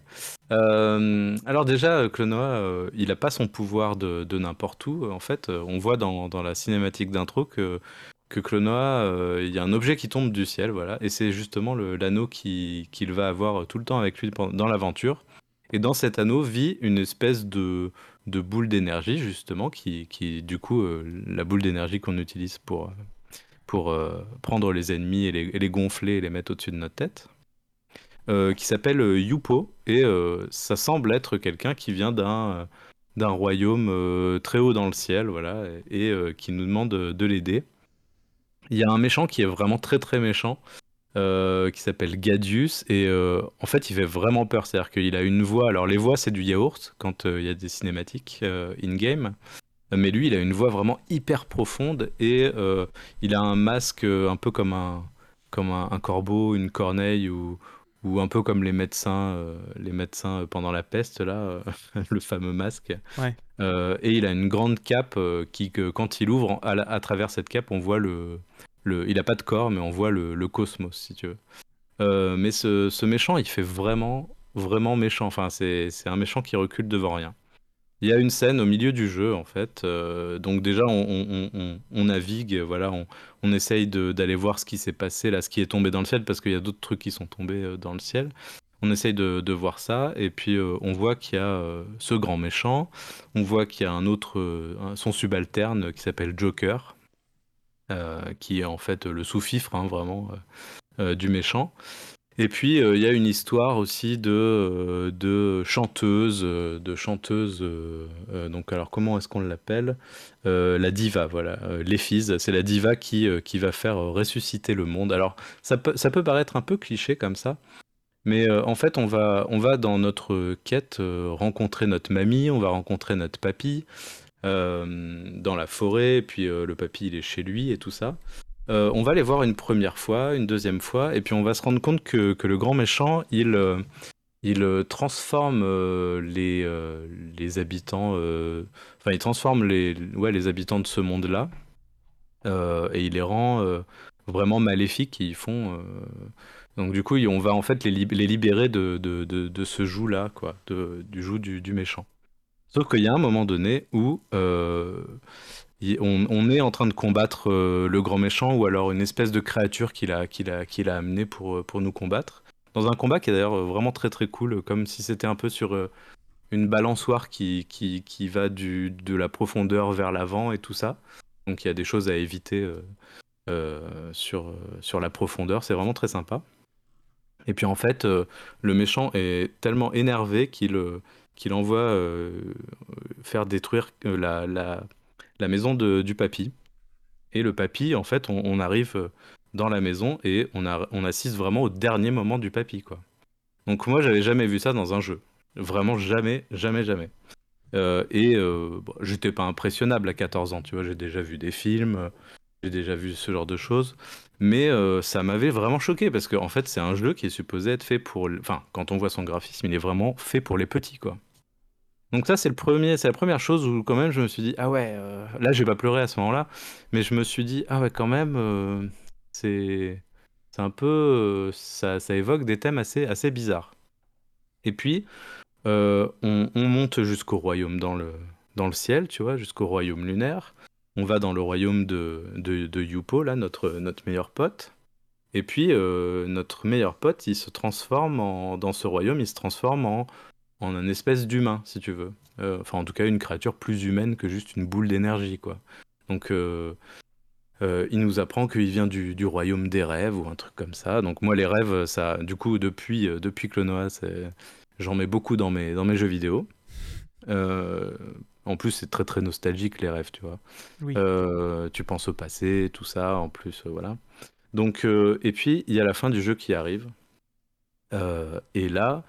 Euh, alors déjà, euh, Clonoa, euh, il a pas son pouvoir de, de n'importe où. En fait, on voit dans, dans la cinématique d'intro que que Clonoa, euh, il y a un objet qui tombe du ciel, voilà, et c'est justement l'anneau qui- qu'il va avoir tout le temps avec lui dans l'aventure. Et dans cet anneau vit une espèce de, de boule d'énergie, justement, qui, qui du coup, euh, la boule d'énergie qu'on utilise pour, pour euh, prendre les ennemis et les, gonfler et les mettre au-dessus de notre tête, euh, qui s'appelle Yupo. Et ça semble être quelqu'un qui vient d'un d'un royaume très haut dans le ciel, voilà, et, qui nous demande de, de l'aider. Il y a un méchant qui est vraiment très très méchant, euh, qui s'appelle Gadius et euh, en fait il fait vraiment peur. C'est à dire qu'il a une voix. Alors les voix c'est du yaourt quand euh, il y a des cinématiques euh, in game mais lui il a une voix vraiment hyper profonde et il a un masque un peu comme un comme un, un corbeau une corneille ou ou un peu comme les médecins euh, les médecins pendant la peste là euh, le fameux masque. Ouais. Euh, et il a une grande cape qui que quand il ouvre à travers cette cape on voit le il a pas de corps, mais on voit le, cosmos, si tu veux. Euh, mais ce, méchant, il fait vraiment, vraiment méchant. Enfin, c'est un méchant qui recule devant rien. Il y a une scène au milieu du jeu, en fait. euh, donc déjà, on, on- on- on- navigue, voilà, on, essaye d'aller voir ce qui s'est passé, là, ce qui est tombé dans le ciel, parce qu'il y a d'autres trucs qui sont tombés euh, dans le ciel. On essaye de, de voir ça, et puis on voit qu'il y a ce grand méchant, on voit qu'il y a un autre, son subalterne qui s'appelle Joker, qui est en fait le sous-fifre, hein, vraiment, euh, euh, du méchant. Et puis euh, il y a une histoire aussi de, euh, de chanteuse, euh, de chanteuse. euh, euh, donc alors comment est-ce qu'on l'appelle? Euh, La diva, voilà. Euh, L'Éphyse, c'est la diva qui, euh, qui va faire euh, ressusciter le monde. Alors ça peut, ça peut paraître un peu cliché comme ça. Mais euh, en fait, on va, on va dans notre quête euh, rencontrer notre mamie, on va rencontrer notre papy euh, dans la forêt, et puis euh, le papy il est chez lui et tout ça. Euh, on va les voir une première fois, une deuxième fois, et puis on va se rendre compte que, le grand méchant, il, euh, euh, transforme euh, les, euh, habitants, euh, enfin il transforme les, ouais, les habitants de ce monde-là, euh, et il les rend euh, vraiment maléfiques, ils font... euh, donc du coup, on va en fait les, lib- les libérer de, ce joug-là, quoi, du joug du méchant. Sauf qu'il y a un moment donné où euh, on, est en train de combattre euh, le grand méchant ou alors une espèce de créature qu'il a, qu'il a, qu'il a amené pour, euh, pour nous combattre. Dans un combat qui est d'ailleurs vraiment très très cool, comme si c'était un peu sur une balançoire qui, qui, qui va du, de la profondeur vers l'avant et tout ça. Donc il y a des choses à éviter sur, sur la profondeur, c'est vraiment très sympa. Et puis en fait, le méchant est tellement énervé qu'il qu'il envoie euh, faire détruire euh, la, maison de, du papy. Et le papy, en fait, on, arrive euh, dans la maison et on, assiste vraiment au dernier moment du papy, quoi. Donc moi, j'avais jamais vu ça dans un jeu. Vraiment jamais, jamais, jamais. Et j'étais pas impressionnable à 14 ans, tu vois, j'ai déjà vu des films, j'ai déjà vu ce genre de choses, mais euh, ça m'avait vraiment choqué parce qu'en en fait, c'est un jeu qui est supposé être fait pour, enfin, quand on voit son graphisme, il est vraiment fait pour les petits, quoi. Donc ça, c'est le premier, c'est la première chose où quand même je me suis dit, ah ouais, euh, là, j'ai pas pleuré à ce moment-là, mais je me suis dit, ah ouais, quand même, euh, c'est, c'est un peu, euh, ça, ça évoque des thèmes assez, assez bizarres. Et puis, on, on monte jusqu'au royaume dans le, dans le ciel, tu vois, jusqu'au royaume lunaire. On va dans le royaume de, de, Yupo, là, notre, notre meilleur pote. Et puis, euh, notre meilleur pote, il se transforme dans ce royaume, il se transforme en, en un espèce d'humain, si tu veux. Euh, enfin, en tout cas, une créature plus humaine que juste une boule d'énergie, quoi. Donc, euh, il nous apprend qu'il vient du, royaume des rêves ou un truc comme ça. Donc, moi, les rêves, ça, du coup, depuis, depuis Clonoa, J'en mets beaucoup dans mes, dans mes jeux vidéo. En plus, c'est très très nostalgique les rêves, tu vois. Oui. Euh, tu penses au passé, tout ça, en plus, euh, voilà. Donc, euh, et puis, il y a la fin du jeu qui arrive. Et là,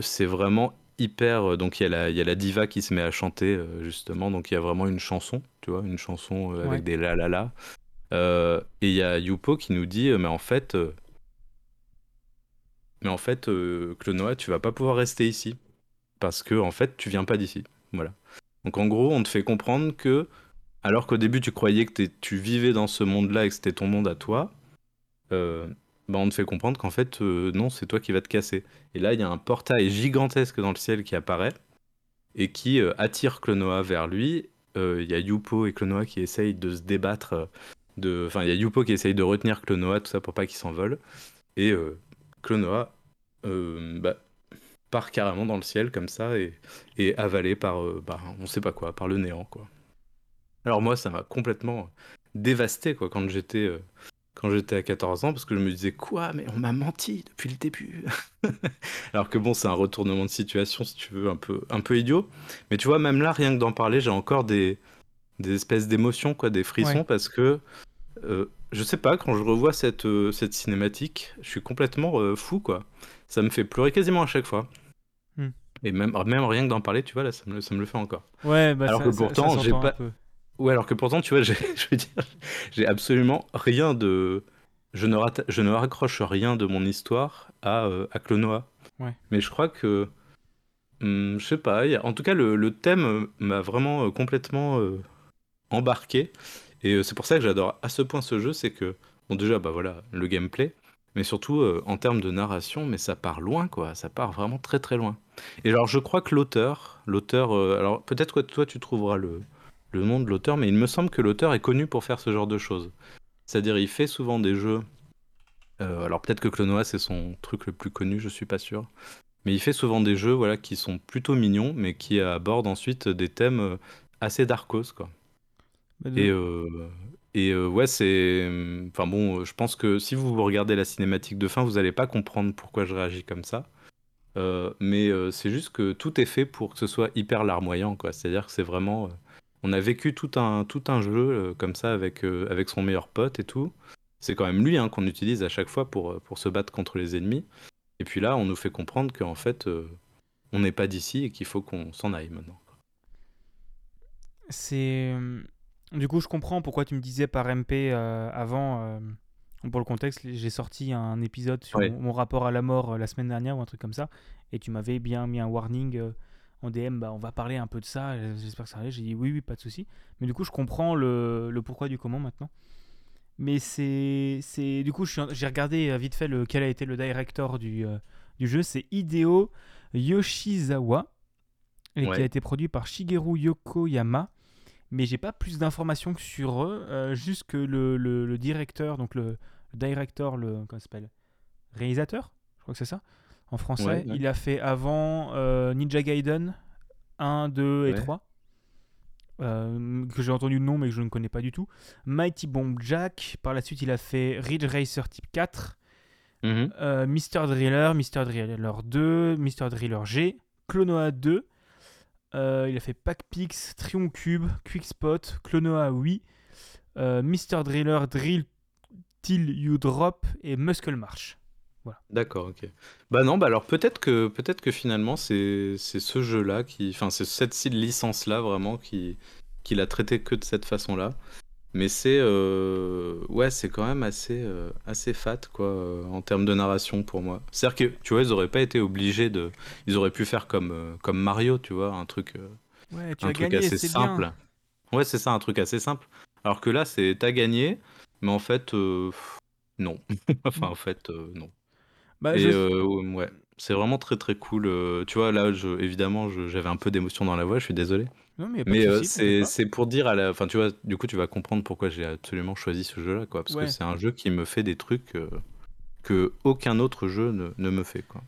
c'est vraiment hyper. Donc, il y a la, il y a la diva qui se met à chanter, justement. Donc, il y a vraiment une chanson, tu vois, une chanson Ouais. avec des la la la. Et il y a Yupo qui nous dit, mais en fait. mais en fait, Clonoa, tu vas pas pouvoir rester ici. Parce que, en fait, tu viens pas d'ici. Voilà. Donc, en gros, on te fait comprendre que, alors qu'au début, tu croyais que tu vivais dans ce monde-là et que c'était ton monde à toi, euh, bah, on te fait comprendre qu'en fait, euh, non, c'est toi qui vas te casser. Et là, il y a un portail gigantesque dans le ciel qui apparaît et qui euh, attire Clonoa vers lui. Euh, Il y a Yupo et Clonoa qui essayent de se débattre. De... Enfin, il y a Yupo qui essaye de retenir Clonoa, tout ça pour pas qu'il s'envole. Et Clonoa bah, part carrément dans le ciel comme ça et, et avalé par, euh, bah, on sait pas quoi, par le néant quoi. Alors moi, ça m'a complètement dévasté quoi quand j'étais euh, quand j'étais à 14 ans parce que je me disais quoi, mais on m'a menti depuis le début. Alors que bon, c'est un retournement de situation si tu veux un peu un peu idiot, mais tu vois même là, rien que d'en parler, j'ai encore des des espèces d'émotions quoi, des frissons Ouais. parce que euh, je sais pas, quand je revois cette, euh, cette cinématique, je suis complètement fou, quoi. Ça me fait pleurer quasiment à chaque fois. Hmm. Et même, même rien que d'en parler, tu vois, là, ça me, le- ça me le fait encore. Ouais, bah Alors ça, que pourtant, j'ai pas-. Ouais, alors que pourtant, tu vois, je veux dire, j'ai absolument rien de... Je ne, rata- je ne raccroche rien de mon histoire à, euh, à Clonoa. Ouais. Mais je crois que... hum, je sais pas, a- en tout cas, le, le thème euh, m'a vraiment euh, complètement euh, embarqué. Et c'est pour ça que j'adore à ce point ce jeu, c'est que, bon déjà, bah voilà, le gameplay, mais surtout euh, en termes de narration, mais ça part loin, quoi, ça part vraiment très très loin. Et alors je crois que l'auteur, l'auteur, euh, alors peut-être que toi tu trouveras le, le nom de l'auteur, mais il me semble que l'auteur est connu pour faire ce genre de choses. C'est-à-dire il fait souvent des jeux, euh, alors peut-être que Clonoa c'est son truc le plus connu, je suis pas sûr, mais il fait souvent des jeux voilà, qui sont plutôt mignons, mais qui abordent ensuite des thèmes assez darkos, quoi. Bah, de- Et, et euh, ouais, c'est. Enfin bon, euh, je pense que si vous regardez la cinématique de fin, vous n'allez pas comprendre pourquoi je réagis comme ça. Euh, mais c'est juste que tout est fait pour que ce soit hyper larmoyant, quoi. C'est-à-dire que c'est vraiment. on a vécu tout un, tout un jeu comme ça avec, avec son meilleur pote et tout. C'est quand même lui hein, qu'on utilise à chaque fois pour, pour se battre contre les ennemis. Et puis là, on nous fait comprendre qu'en fait, on n'est pas d'ici et qu'il faut qu'on s'en aille maintenant. C'est. Du coup, je comprends pourquoi tu me disais par MP euh, avant. euh, Pour le contexte, j'ai sorti un épisode sur Ouais. mon, mon rapport à la mort euh, la semaine dernière ou un truc comme ça. Et tu m'avais bien mis un warning en DM. Bah, on va parler un peu de ça. J'espère que ça arrive. J'ai dit oui, oui, pas de souci. Mais du coup, je comprends le, le pourquoi du comment maintenant. Mais c'est. c'est- Du coup, j'ai regardé vite fait le, quel a été le director du, du jeu. C'est Hideo Yoshizawa. Et qui a été produit par Shigeru Yokoyama mais j'ai pas plus d'informations que sur eux, euh, juste que le, le, le directeur, donc le, le director, le comment s'appelle, réalisateur, je crois que c'est ça, en français, Ouais, ouais. il a fait avant euh, Ninja Gaiden 1, 2 et Ouais. 3, euh, que j'ai entendu le nom mais que je ne connais pas du tout. Mighty Bomb Jack, par la suite il a fait Ridge Racer Type 4, Mhm. euh, Mr. Driller, Mr. Driller 2, Mr. Driller G, Clonoa 2. Euh, il a fait Pack Pix, Trion Cube, Quickspot, Clonoa oui, euh, Mr. Driller Drill Till You Drop et Muscle March. D'accord, ok. Bah non, bah alors peut-être que peut-être que finalement c'est ce jeu-là qui, enfin c'est cette licence-là vraiment qui qu'il a traité que de cette façon-là. Mais c'est euh, ouais, c'est quand même assez euh, assez fat quoi euh, en termes de narration pour moi. C'est-à-dire que tu vois, ils auraient pas été obligés de, ils auraient pu faire comme comme Mario, tu vois, un truc Ouais, tu un as truc gagné, assez simple. bien. Ouais, c'est ça, un truc assez simple. Alors que là, c'est t'as gagné, mais en fait non. Enfin en fait non. Bah, Et je- ouais, c'est vraiment très très cool. euh, tu vois, là, je, évidemment, je- j'avais un peu d'émotion dans la voix, je suis désolé. Non, mais y a pas Mais de euh, souci, c'est t'inquiète pas. c'est pour dire à la. Enfin, tu vois, du coup, tu vas comprendre pourquoi j'ai absolument choisi ce jeu-là, quoi. Parce que Ouais. c'est un jeu qui me fait des trucs euh, que aucun autre jeu ne, ne me fait, quoi.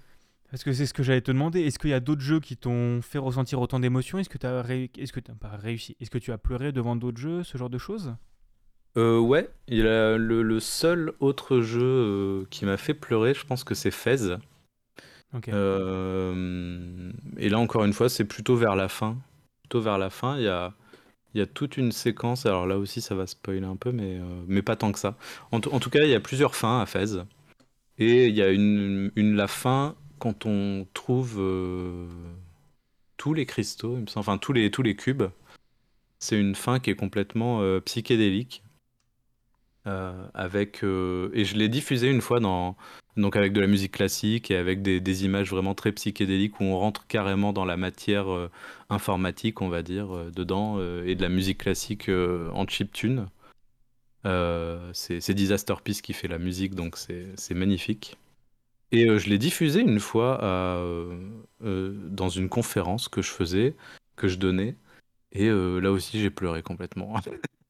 Parce que c'est ce que j'allais te demander. Est-ce qu'il y a d'autres jeux qui t'ont fait ressentir autant d'émotions? Est-ce que tu as, Est-ce que t'as pas réussi? Est-ce que tu as pleuré devant d'autres jeux, ce genre de choses? Euh, ouais, il a le, le seul autre jeu euh, qui m'a fait pleurer, je pense que c'est Fez. Ok. Euh, et là, encore une fois, c'est plutôt vers la fin. Plutôt vers la fin, il y a, toute une séquence. Alors là aussi, ça va spoiler un peu, mais, euh, pas tant que ça. En, tout cas, il y a plusieurs fins à Fez. Et il y a une, la fin quand on trouve euh, tous les cristaux, enfin tous les, tous les cubes. C'est une fin qui est complètement psychédélique. Euh, avec euh, et je l'ai diffusé une fois dans donc avec de la musique classique et avec des, images vraiment très psychédéliques où on rentre carrément dans la matière euh, informatique on va dire dedans et de la musique classique en chiptune. C'est Disaster Peace qui fait la musique donc c'est magnifique. Et je l'ai diffusé une fois dans une conférence que je faisais que je donnais et là aussi j'ai pleuré complètement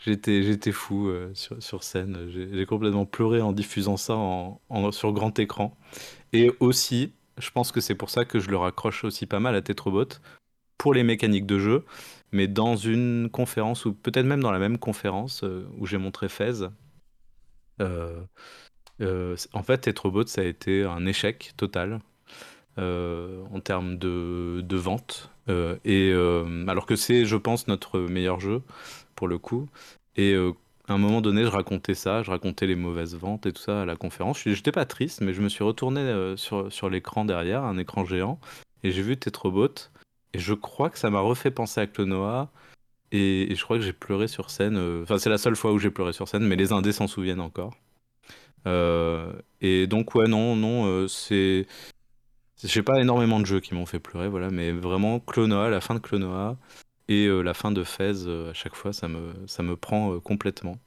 J'étais, j'étais fou euh, sur, sur scène. J'ai complètement pleuré en diffusant ça en, sur grand écran. Et aussi, je pense que c'est pour ça que je le raccroche aussi pas mal à Tetrobot pour les mécaniques de jeu. Mais dans une conférence, ou peut-être même dans la même conférence euh, où j'ai montré Fez, euh, en fait, Tetrobot, ça a été un échec total en termes de, de vente. Et, alors que c'est, je pense, notre meilleur jeu pour le coup. Et euh, à un moment donné, je racontais ça, je racontais les mauvaises ventes et tout ça à la conférence. Je J'étais pas triste, mais je me suis retourné euh, sur, sur l'écran derrière, un écran géant, et j'ai vu Tetrobot. Et je crois que ça m'a refait penser à Clonoa. Et, je crois que j'ai pleuré sur scène. euh, Enfin, c'est la seule fois où j'ai pleuré sur scène, mais les indés s'en souviennent encore. Et donc, ouais, non, non, c'est. J'ai pas énormément de jeux qui m'ont fait pleurer, voilà, mais vraiment Clonoa, la fin de Clonoa et euh, la fin de Fez, euh, à chaque fois, ça me, ça me prend euh, complètement.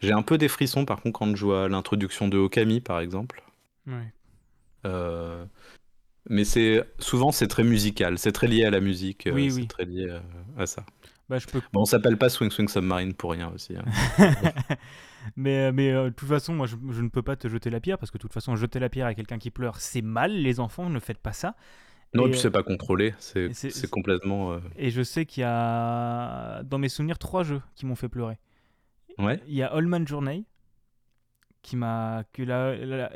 J'ai un peu des frissons par contre quand je à l'introduction de Okami par exemple. Ouais. Mais c'est souvent c'est très musical, c'est très lié à la musique, Oui, c'est oui. très lié à ça. Bah, je peux. Bon, on s'appelle pas Swing Swing Submarine pour rien aussi. hein. mais mais euh, de toute façon, moi, je, je ne peux pas te jeter la pierre parce que de toute façon, jeter la pierre à quelqu'un qui pleure, c'est mal. Les enfants, ne faites pas ça. Non, Et, puis euh, c'est pas contrôlé, c'est complètement. euh, Et je sais qu'il y a, dans mes souvenirs, trois jeux qui m'ont fait pleurer. Ouais. Il y a Allman Journey, qui m'a.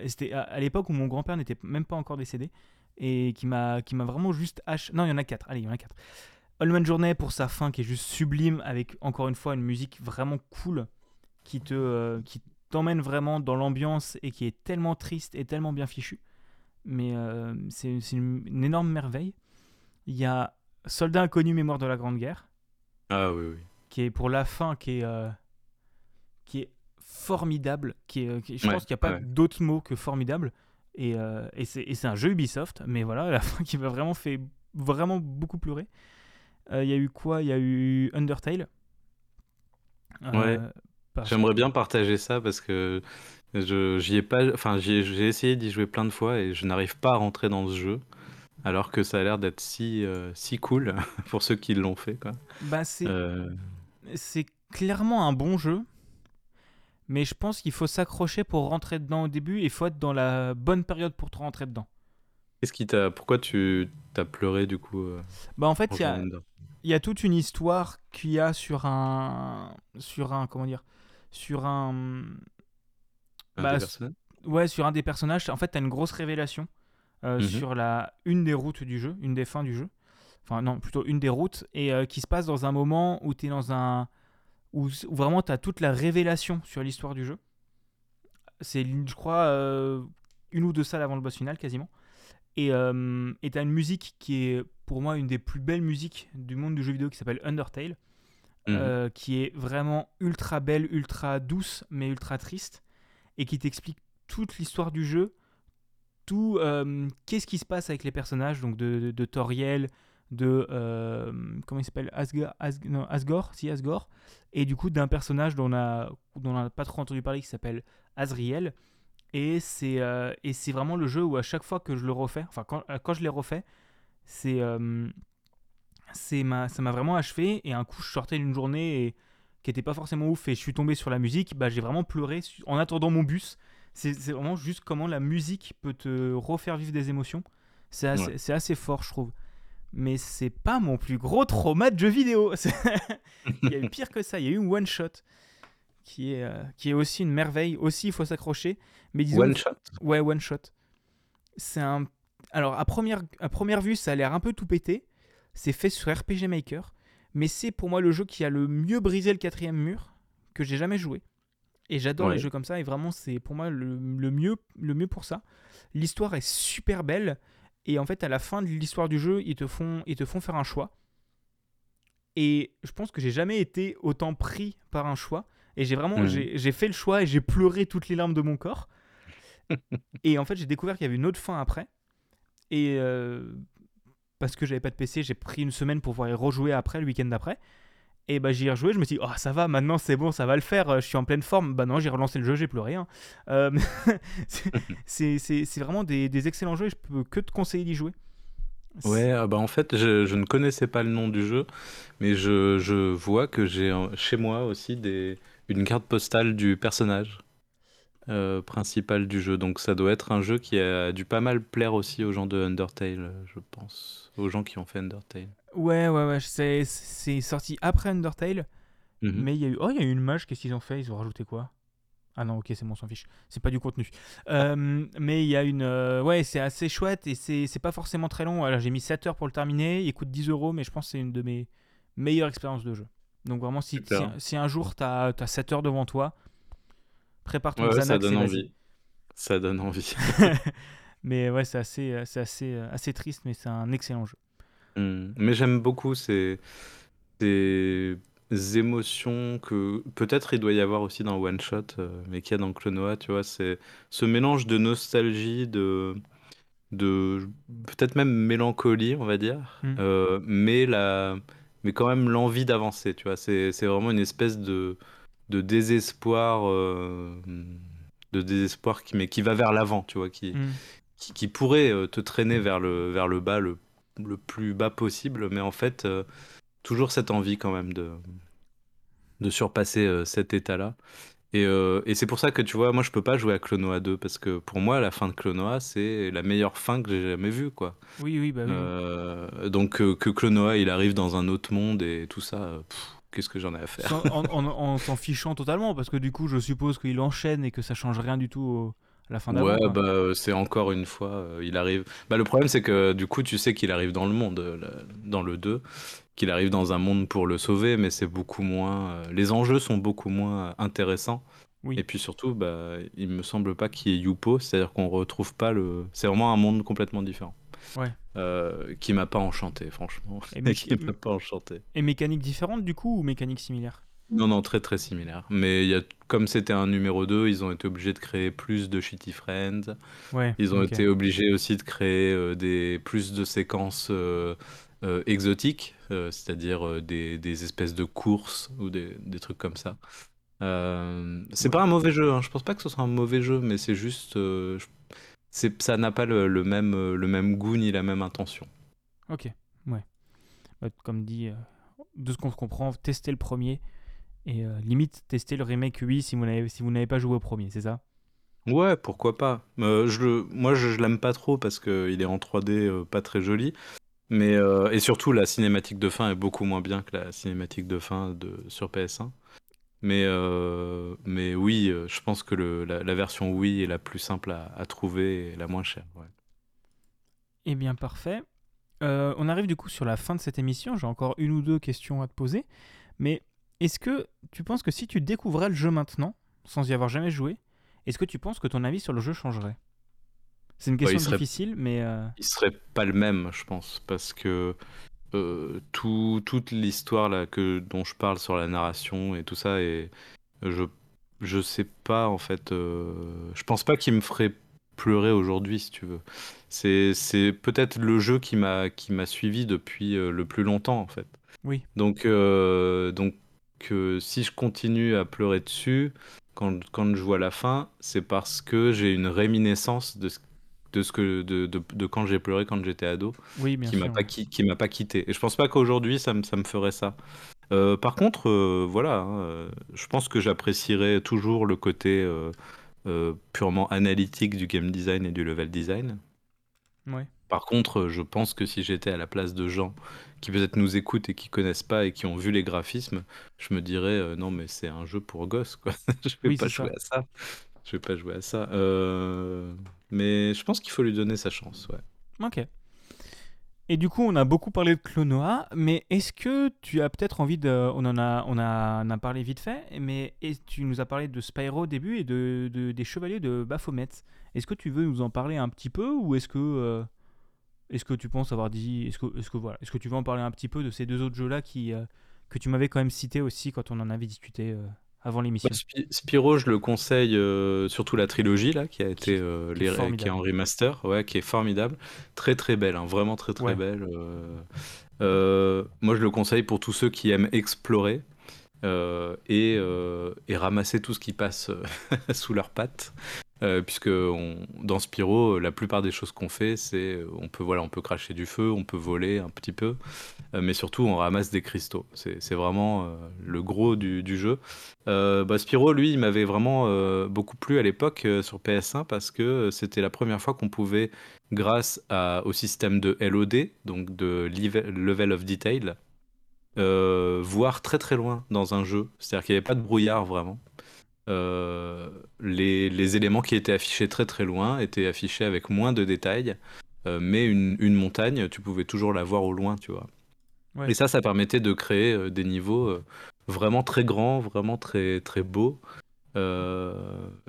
C'était à, à l'époque où mon grand-père n'était même pas encore décédé, et qui m'a vraiment juste. Non, il y en a quatre. Allez, il y en a quatre. Allman Journey pour sa fin qui est juste sublime, avec encore une fois une musique vraiment cool, qui te euh, qui t'emmène vraiment dans l'ambiance et qui est tellement triste et tellement bien fichu. Mais euh, c'est une, une énorme merveille. Il y a Soldat inconnu, mémoire de la Grande Guerre Ah oui, oui. qui est pour la fin, qui est, euh, qui est formidable. Qui est, euh, qui- je Ouais, pense qu'il n'y a pas ouais. d'autre mot que formidable. Et, euh, et c'est un jeu Ubisoft, mais voilà, la fin qui m'a vraiment fait vraiment beaucoup pleurer. Il y a eu quoi? Il y a eu Undertale. Ouais. J'aimerais bien partager ça parce que je j'y ai pas, enfin j'ai essayé d'y jouer plein de fois et je n'arrive pas à rentrer dans ce jeu, alors que ça a l'air d'être si euh, si cool pour ceux qui l'ont fait quoi. Bah, c'est Euh, c'est clairement un bon jeu. Mais je pense qu'il faut s'accrocher pour rentrer dedans au début et il faut être dans la bonne période pour te rentrer dedans. Qu'est-ce qui t'a, pourquoi tu t'as pleuré du coup euh, Bah en fait, il y a, y a toute une histoire qu'il y a sur un sur un comment dire sur un Un Bah, des c- personnages ouais, sur un des personnages, en fait, t'as une grosse révélation euh, Mhm. sur la une des routes du jeu, une des fins du jeu. Enfin, non, plutôt une des routes, et euh, qui se passe dans un moment où t'es dans un. où, où vraiment t'as toute la révélation sur l'histoire du jeu. C'est, je crois, euh, une ou deux salles avant le boss final, quasiment. Et t'as une musique qui est, pour moi, une des plus belles musiques du monde du jeu vidéo qui s'appelle Undertale. Mhm. qui est vraiment ultra belle, ultra douce, mais ultra triste, et qui t'explique toute l'histoire du jeu, tout euh, qu'est-ce qui se passe avec les personnages, donc de, Toriel, de euh, comment il s'appelle Asgore, si Asgore, et du coup d'un personnage dont on a dont on n'a pas trop entendu parler qui s'appelle Azriel. Et c'est euh, et c'est vraiment le jeu où à chaque fois que je le refais, enfin quand, je l'ai refait, c'est c'est ma, ça m'a vraiment achevé. Et un coup, je sortais d'une journée et, qui était pas forcément ouf et je suis tombé sur la musique. Bah, j'ai vraiment pleuré en attendant mon bus. C'est vraiment juste comment la musique peut te refaire vivre des émotions. C'est assez, Ouais. assez fort, je trouve. Mais c'est pas mon plus gros trauma de jeu vidéo. Il y a eu pire que ça. Il y a eu One Shot qui est, euh, qui est aussi une merveille. Aussi, il faut s'accrocher. Mais disons One que- shot. Ouais, one shot. C'est un. Alors, à première, à première vue, ça a l'air un peu tout pété. C'est fait sur RPG Maker. Mais c'est pour moi le jeu qui a le mieux brisé le quatrième mur que j'ai jamais joué. Et j'adore Ouais. les jeux comme ça. Et vraiment, c'est pour moi le, le mieux, le mieux pour ça. L'histoire est super belle. Et en fait, à la fin de l'histoire du jeu, ils te font, ils te font faire un choix. Et je pense que j'ai jamais été autant pris par un choix. Et j'ai vraiment, Mhm. j'ai j'ai fait le choix et j'ai pleuré toutes les larmes de mon corps. et en fait, j'ai découvert qu'il y avait une autre fin après. Et euh, parce que j'avais pas de PC, j'ai pris une semaine pour pouvoir y rejouer après, le week-end d'après. Et bah j'y ai rejoué, je me suis dit, oh ça va, maintenant c'est bon, ça va le faire, euh, je suis en pleine forme. Bah non, j'ai relancé le jeu, j'ai pleuré. hein. Euh, c'est- vraiment des, des excellents jeux et je peux que te conseiller d'y jouer. Ouais, ah bah en fait, je, je ne connaissais pas le nom du jeu, mais je, je vois que j'ai euh, chez moi aussi des, une carte postale du personnage euh, principal du jeu. Donc ça doit être un jeu qui a dû pas mal plaire aussi aux gens de Undertale, je pense. Aux gens qui ont fait Undertale. Ouais, ouais, ouais, c'est c'est sorti après Undertale, Mhm. mais il y a eu. Oh, il y a eu une mage, qu'est-ce qu'ils ont fait? Ils ont rajouté quoi? Ah non, ok, c'est bon, on s'en fiche. C'est pas du contenu. Euh, mais il y a une. euh, ouais, c'est assez chouette et c'est c'est pas forcément très long. Alors j'ai mis 7 heures pour le terminer, il coûte 10 euros, mais je pense que c'est une de mes meilleures expériences de jeu. Donc vraiment, si, si un jour t'as as 7 heures devant toi, prépare ton Ouais, Xanax ça donne envie. Ça donne envie. mais ouais, c'est assez, euh, c'est assez, euh, assez triste, mais c'est un excellent jeu. Hmm. Mais j'aime beaucoup ces, ces émotions que peut-être il doit y avoir aussi dans One Shot, euh, mais qu'il y a dans Clonoa, tu vois, c'est ce mélange de nostalgie, de, de peut-être même mélancolie, on va dire, Hmm. euh, mais la, mais quand même l'envie d'avancer, tu vois, c'est, c'est vraiment une espèce de, de désespoir, euh, de désespoir qui, mais qui va vers l'avant, tu vois, qui, Mm. qui, qui pourrait euh, te traîner vers le, vers le bas le, le plus bas possible, mais en fait, euh, toujours cette envie quand même de, de surpasser euh, cet état-là. Et, et c'est pour ça que tu vois, moi je peux pas jouer à Clonoa 2 parce que pour moi, la fin de Clonoa, c'est la meilleure fin que j'ai jamais vue, quoi. Oui, oui, bah oui. Donc que Clonoa il arrive dans un autre monde et tout ça, pff, qu'est-ce que j'en ai à faire? En, en- en s'en fichant totalement, parce que du coup, je suppose qu'il enchaîne et que ça change rien du tout au- à la fin d'avant. Ouais, bah euh, c'est encore une fois, euh, il arrive. Bah le problème c'est que du coup tu sais qu'il arrive dans le monde, euh, dans le 2, qu'il arrive dans un monde pour le sauver, mais c'est beaucoup moins. euh, les enjeux sont beaucoup moins intéressants. Oui. Et puis surtout, bah il me semble pas qu'il y ait Yupo, c'est-à-dire qu'on retrouve pas le. C'est vraiment un monde complètement différent. Ouais. Euh, qui m'a pas enchanté, franchement. Et mais- qui m'a pas enchanté. Et mécanique différente du coup ou mécanique similaire? Non, non, très très similaire. Mais y a, comme c'était un numéro 2, ils ont été obligés de créer plus de Shitty Friends. Ouais. Ils ont été obligés aussi de créer euh, des, plus de séquences euh, exotiques, c'est-à-dire des, des espèces de courses ou des, des trucs comme ça. C'est pas un mauvais jeu, hein. Je pense pas que ce soit un mauvais jeu, mais c'est juste. je- ça n'a pas le, le même, euh, le même goût ni la même intention. Ok, ouais. Bah, comme dit, euh, de ce qu'on comprend, testez le premier et euh, limite testez le remake 8 si vous n'avez si vous n'avez pas joué au premier, c'est ça? Ouais, pourquoi pas. Euh, je le, moi, je, je l'aime pas trop parce qu'il est en 3D euh, pas très joli. Mais, et surtout, la cinématique de fin est beaucoup moins bien que la cinématique de fin de, sur PS1. Mais, euh, mais oui, euh, je pense que le, la, la version Wii est la plus simple à, à trouver et la moins chère. ouais. Eh bien, parfait. Euh, on arrive du coup sur la fin de cette émission. J'ai encore une ou deux questions à te poser. Mais est-ce que tu penses que si tu découvrais le jeu maintenant, sans y avoir jamais joué, est-ce que tu penses que ton avis sur le jeu changerait? C'est une Bah, question serait- difficile, mais euh, Il serait pas le même, je pense, parce que euh, tout, toute l'histoire là que dont je parle sur la narration et tout ça, et je je sais pas en fait, euh, je pense pas qu'il me ferait pleurer aujourd'hui, si tu veux. C'est c'est peut-être le jeu qui m'a qui m'a suivi depuis euh, le plus longtemps en fait. oui. Donc euh, donc si je continue à pleurer dessus quand quand je vois la fin, c'est parce que j'ai une réminiscence de ce de ce que de, de, de quand j'ai pleuré quand j'étais ado Oui, bien qui m'a pas qui, qui m'a pas quitté. Et je pense pas qu'aujourd'hui ça me, ça me ferait ça. Euh, par contre euh, voilà hein, euh, je pense que j'apprécierais toujours le côté euh, purement analytique du game design et du level design. Ouais. par contre je pense que si j'étais à la place de gens qui peut-être nous écoutent et qui connaissent pas et qui ont vu les graphismes je me dirais non mais c'est un jeu pour gosses quoi. Je vais Oui, pas ça. jouer à ça. Je vais pas jouer à ça. Euh, mais je pense qu'il faut lui donner sa chance ouais Ok. Et du coup, on a beaucoup parlé de Clonoa, mais est-ce que tu as peut-être envie de... On en a, on a, on a parlé vite fait, mais tu nous as parlé de Spyro au début et de, de- des Chevaliers de Baphomet. Est-ce que tu veux nous en parler un petit peu ou est-ce que... euh, est-ce que tu penses avoir dit... Est-ce que, est-ce que, voilà, est-ce que tu veux en parler un petit peu de ces deux autres jeux-là qui, euh, que tu m'avais quand même cité aussi quand on en avait discuté euh, avant l'émission Bah, Spi- Spyro, je le conseille, euh, surtout la trilogie là, qui a été euh, qui est les- qui est formidable. en remaster, ouais, qui est formidable, très très belle, hein, vraiment très très Ouais. belle. euh. Euh, moi, je le conseille pour tous ceux qui aiment explorer euh, et, euh, et ramasser tout ce qui passe euh, sous leurs pattes. Euh, puisque dans Spyro, la plupart des choses qu'on fait, c'est euh, on peut voilà, on peut cracher du feu, on peut voler un petit peu, euh, mais surtout on ramasse des cristaux. C'est vraiment euh, le gros du, du jeu. Euh, bah, Spyro, lui, il m'avait vraiment euh, beaucoup plu à l'époque euh, sur PS1 parce que euh, c'était la première fois qu'on pouvait, grâce au système de LOD, donc de Level of Detail, euh, voir très très loin dans un jeu. C'est-à-dire qu'il n'y avait pas de brouillard vraiment. Euh, les, les éléments qui étaient affichés très très loin étaient affichés avec moins de détails, euh, mais une, une montagne, tu pouvais toujours la voir au loin, tu vois. Ouais. Et ça, ça permettait de créer euh, des niveaux vraiment très grands, vraiment très très beaux. Euh,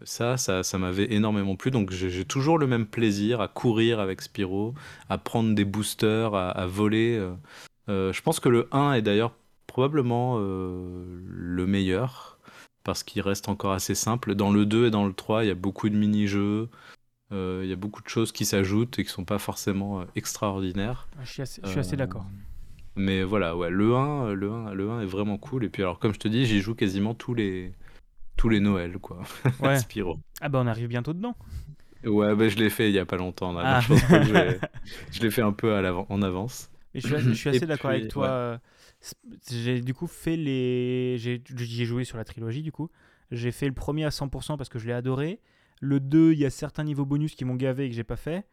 ça, ça, ça m'avait énormément plu. Donc j'ai toujours le même plaisir à courir avec Spyro, à prendre des boosters, à, à voler. Euh, je pense que le 1 est d'ailleurs probablement euh, le meilleur parce qu'il reste encore assez simple. Dans le 2 et dans le 3, il y a beaucoup de mini-jeux. euh, il y a beaucoup de choses qui s'ajoutent et qui sont pas forcément euh, extraordinaires. Ah, Je suis assez, Euh, d'accord. Mais voilà, ouais, le 1, euh, le 1, le 1 est vraiment cool. Et puis alors, comme je te dis, j'y joue quasiment tous les tous les Noëls, quoi. Ouais. Spyro. Ah bah on arrive bientôt dedans. Ouais, bah, je l'ai fait il y a pas longtemps. Là, Ah. je l'ai- fait un peu à en avance. Et je suis assez, je suis Et assez d'accord avec toi. ouais. J'ai du coup fait les. J'ai joué sur la trilogie du coup. J'ai fait le premier à 100% parce que je l'ai adoré. Le 2, il y a certains niveaux bonus qui m'ont gavé et que j'ai pas fait.